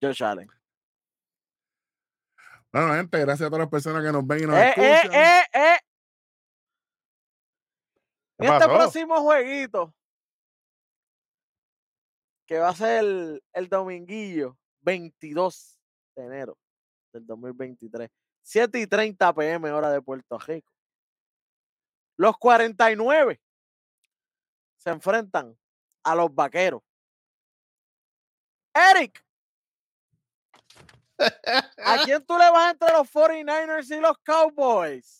Speaker 2: Josh Allen.
Speaker 1: Bueno, gente, gracias a todas las personas que nos ven y nos
Speaker 2: ¡Eh, eh,
Speaker 1: escuchan.
Speaker 2: eh, eh!
Speaker 3: ¿Qué
Speaker 2: En este próximo jueguito, que va a ser el, el dominguillo 22 de enero del 2023, 7 y 30 pm hora de Puerto Rico. Los 49 se enfrentan a los vaqueros. Eric, ¿a quién tú le vas entre los 49ers y los Cowboys?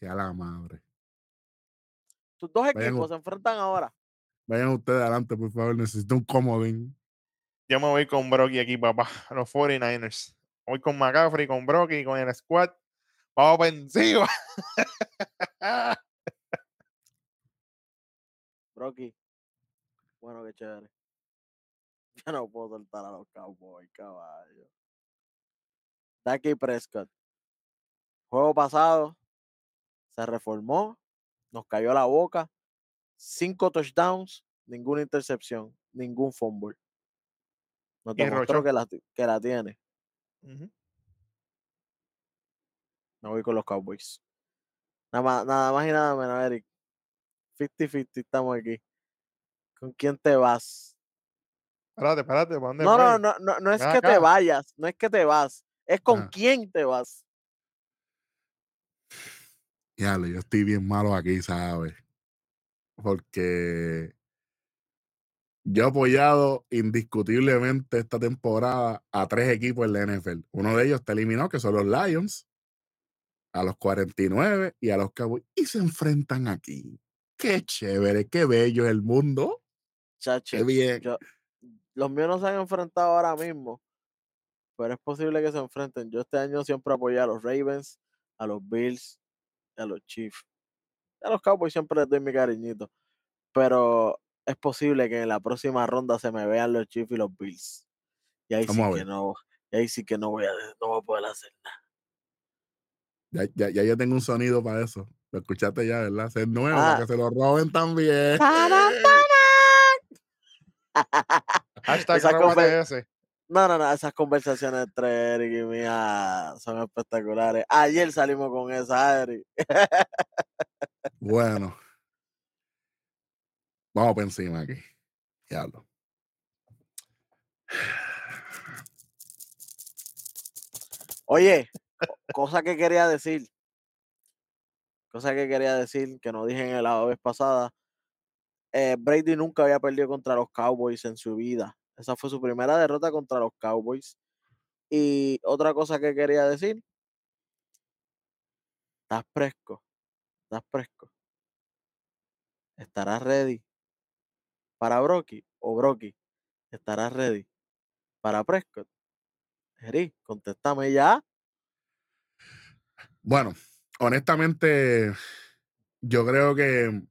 Speaker 1: Diablo. Sí, a la madre.
Speaker 2: Tus dos equipos se enfrentan ahora.
Speaker 1: Vayan ustedes adelante, por favor. Necesito un comodín.
Speaker 3: Yo me voy con Brocky aquí, papá. Los 49ers. Voy con McCaffrey, con Brocky, con el squad. Vamos para encima.
Speaker 2: Brocky. Bueno, qué chévere. Ya no puedo soltar a los Cowboys, caballo. Dak Prescott. Juego pasado. Se reformó. Nos cayó la boca. Cinco touchdowns. Ninguna intercepción. Ningún fumble. Nos demostró que la, que la tiene. Me voy con los Cowboys. Nada más, nada más y nada menos, Eric. 50-50 estamos aquí. ¿Con quién te vas?
Speaker 3: Espérate, espérate, no,
Speaker 2: no, no, no, no es que te vayas, no es que te vas, es con quién te vas.
Speaker 1: Ya, yo estoy bien malo aquí, ¿sabes? Porque yo he apoyado indiscutiblemente esta temporada a tres equipos en la NFL. Uno de ellos está eliminado, que son los Lions, a los 49 y a los Cowboys. Y se enfrentan aquí. Qué chévere, qué bello es el mundo.
Speaker 2: Chacho, qué bien. los míos no se han enfrentado ahora mismo, pero es posible que se enfrenten. Yo este año siempre apoyé a los Ravens, a los Bills, a los Chiefs. A los Cowboys siempre les doy mi cariñito. Pero es posible que en la próxima ronda se me vean los Chiefs y los Bills. Y ahí sí que no, y ahí sí que no voy a, no voy a poder hacer nada.
Speaker 1: Ya, ya, ya, yo tengo un sonido para eso. Lo escuchaste ya, ¿verdad? Ser nuevo, para ah. que se lo roben también.
Speaker 3: Hashtag
Speaker 2: No, no, no, esas conversaciones entre Eric y mía son espectaculares. Ayer salimos con esa, Eric.
Speaker 1: bueno. Vamos por encima aquí. Diablo.
Speaker 2: Oye, cosa que quería decir. Cosa que quería decir, que no dije en la vez pasada. Eh, Brady nunca había perdido contra los Cowboys en su vida. Esa fue su primera derrota contra los Cowboys. Y otra cosa que quería decir. Estás fresco. Estás fresco. ¿Estarás ready para Brocky o Brocky estará ready para Prescott? Jerry, contéstame ya.
Speaker 1: Bueno, honestamente, yo creo que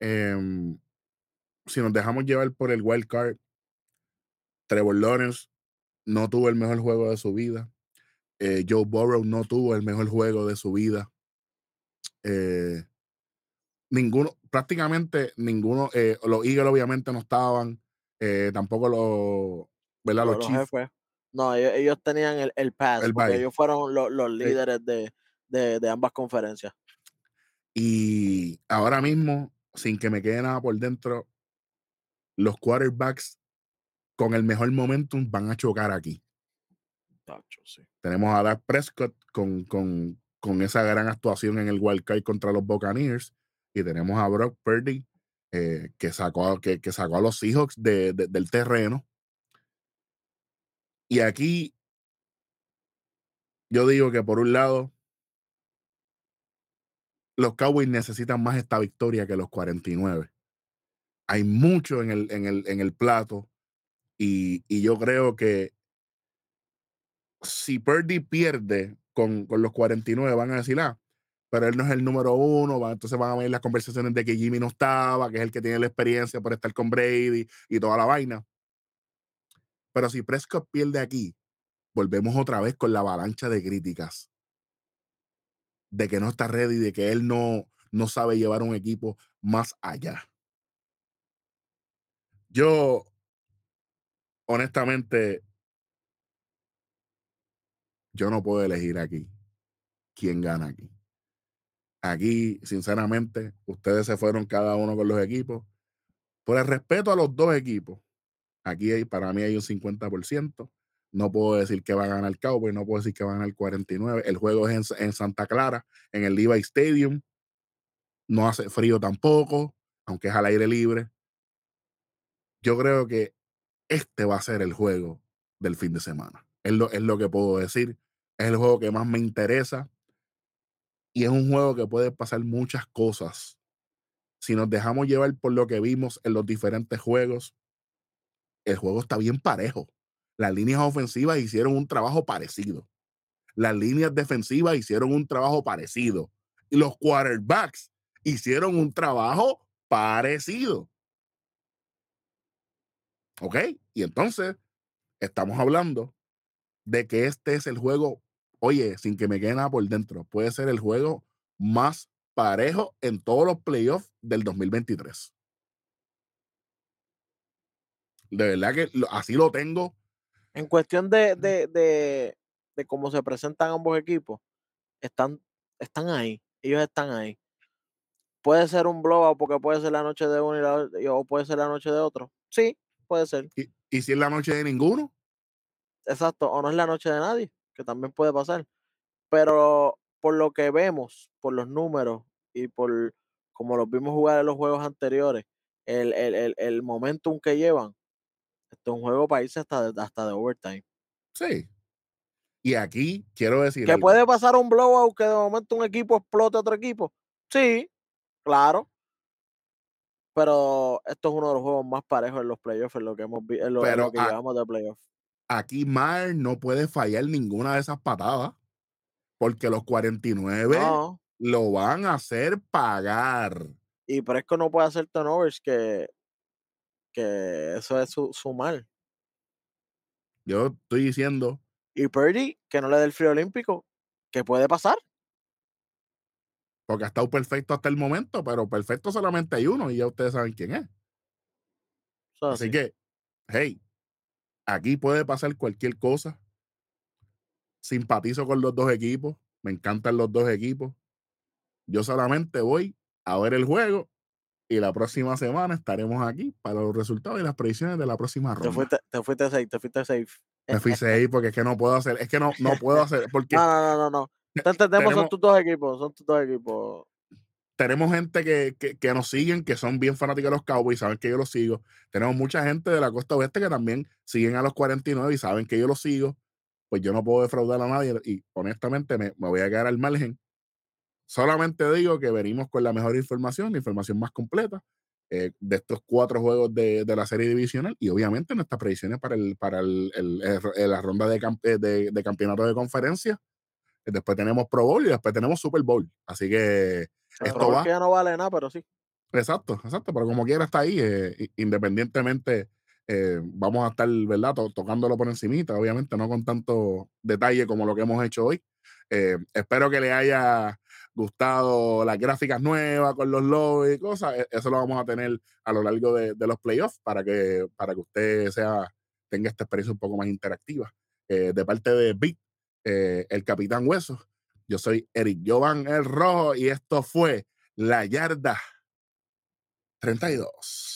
Speaker 1: em, si nos dejamos llevar por el wild card, Trevor Lawrence no tuvo el mejor juego de su vida. Eh, Joe Burrow no tuvo el mejor juego de su vida. Eh, ninguno, prácticamente ninguno, eh, los Eagles obviamente no estaban, tampoco los, ¿verdad? Los, Chiefs.
Speaker 2: No, ellos, tenían el, el pass, porque ellos fueron los, líderes de, de, ambas conferencias.
Speaker 1: Y ahora mismo, sin que me quede nada por dentro, los quarterbacks con el mejor momentum van a chocar aquí. Tenemos a Dak Prescott con, con, con, esa gran actuación en el Wild Card contra los Buccaneers y tenemos a Brock Purdy eh, que, sacó, que, que, sacó a los Seahawks de, del terreno. Y aquí yo digo que por un lado, los Cowboys necesitan más esta victoria que los 49. Hay mucho en el, en el, en el plato y, yo creo que si Purdy pierde con, con, los 49, van a decir, ah, pero él no es el número uno, entonces van a ver las conversaciones de que Jimmy no estaba, que es el que tiene la experiencia por estar con Brady y toda la vaina. Pero si Prescott pierde aquí, volvemos otra vez con la avalancha de críticas de que no está ready, de que él no, no sabe llevar un equipo más allá. Yo, honestamente, yo no puedo elegir aquí quién gana aquí. Aquí, sinceramente, ustedes se fueron cada uno con los equipos. Por el respeto a los dos equipos, aquí hay, para mí hay un 50%. No puedo decir que va a ganar Cowboy, no puedo decir que va a ganar el 49. El juego es en, Santa Clara, en el Levi Stadium. No hace frío tampoco, aunque es al aire libre. Yo creo que este va a ser el juego del fin de semana. Es lo, es lo que puedo decir. Es el juego que más me interesa y es un juego que puede pasar muchas cosas si nos dejamos llevar por lo que vimos en los diferentes juegos, el juego está bien parejo. Las líneas ofensivas hicieron un trabajo parecido. Las líneas defensivas hicieron un trabajo parecido. Y los quarterbacks hicieron un trabajo parecido. ¿Ok? Y entonces estamos hablando de que este es el juego, oye, sin que me quede nada por dentro, puede ser el juego más parejo en todos los playoffs del 2023. De verdad que así lo tengo.
Speaker 2: En cuestión de, de, de, de cómo se presentan ambos equipos, están, están ahí. Ellos están ahí. Puede ser un blowout porque puede ser la noche de uno y o puede ser la noche de otro. Sí, puede ser.
Speaker 1: ¿Y, ¿Y, si es la noche de ninguno?
Speaker 2: Exacto, o no es la noche de nadie, que también puede pasar. Pero por lo que vemos, por los números y por como los vimos jugar en los juegos anteriores, el, el, el, el momentum que llevan, esto es un juego para irse hasta, hasta de overtime.
Speaker 1: Sí. Y aquí quiero decir.
Speaker 2: ¿Que puede pasar un blowout que de momento un equipo explote a otro equipo? Sí, claro. Pero esto es uno de los juegos más parejos en los playoffs, en lo que hemos visto, en lo, en lo que a, llevamos de playoffs.
Speaker 1: Aquí Mar no puede fallar ninguna de esas patadas. Porque los 49 no. lo van a hacer pagar.
Speaker 2: Y Presco no puede hacer turnovers, que, que eso es su, su mal.
Speaker 1: Yo estoy diciendo.
Speaker 2: Y Purdy, que no le dé el frío olímpico, ¿qué puede pasar?
Speaker 1: Porque ha estado perfecto hasta el momento, pero perfecto solamente hay uno y ya ustedes saben quién es. So, Así sí. que, hey, aquí puede pasar cualquier cosa simpatizo con los dos equipos, me encantan los dos equipos. Yo solamente voy a ver el juego y la próxima semana estaremos aquí para los resultados y las predicciones de la próxima ronda.
Speaker 2: Te fuiste, te fuiste safe, te fuiste safe.
Speaker 1: Me fui safe porque es que no puedo hacer, es que no, no puedo hacer, porque...
Speaker 2: no, no, no, no. Te entendemos, tenemos, son tus dos equipos, son tus dos equipos.
Speaker 1: Tenemos gente que, que, que, nos siguen, que son bien fanáticos de los Cowboys, saben que yo los sigo. Tenemos mucha gente de la costa oeste que también siguen a los 49 y saben que yo los sigo pues yo no puedo defraudar a nadie y honestamente me, me, voy a quedar al margen. Solamente digo que venimos con la mejor información, la información más completa eh, de estos cuatro juegos de, de, la serie divisional y obviamente nuestras predicciones para, el, para el, el, el la ronda de, camp de, de, campeonato de conferencia. Después tenemos Pro Bowl y después tenemos Super Bowl. Así que
Speaker 2: esto va. Que ya no vale nada, pero sí.
Speaker 1: Exacto, exacto, pero como quiera está ahí, eh, independientemente eh, vamos a estar, ¿verdad? To tocándolo por encimita, obviamente no con tanto detalle como lo que hemos hecho hoy. Eh, espero que le haya gustado las gráficas nuevas con los logos y cosas. E, eso lo vamos a tener a lo largo de, de los playoffs para que, para que usted sea, tenga esta experiencia un poco más interactiva. Eh, de parte de Big, eh, el Capitán Hueso, yo soy Eric Jovan El Rojo y esto fue La Yarda 32.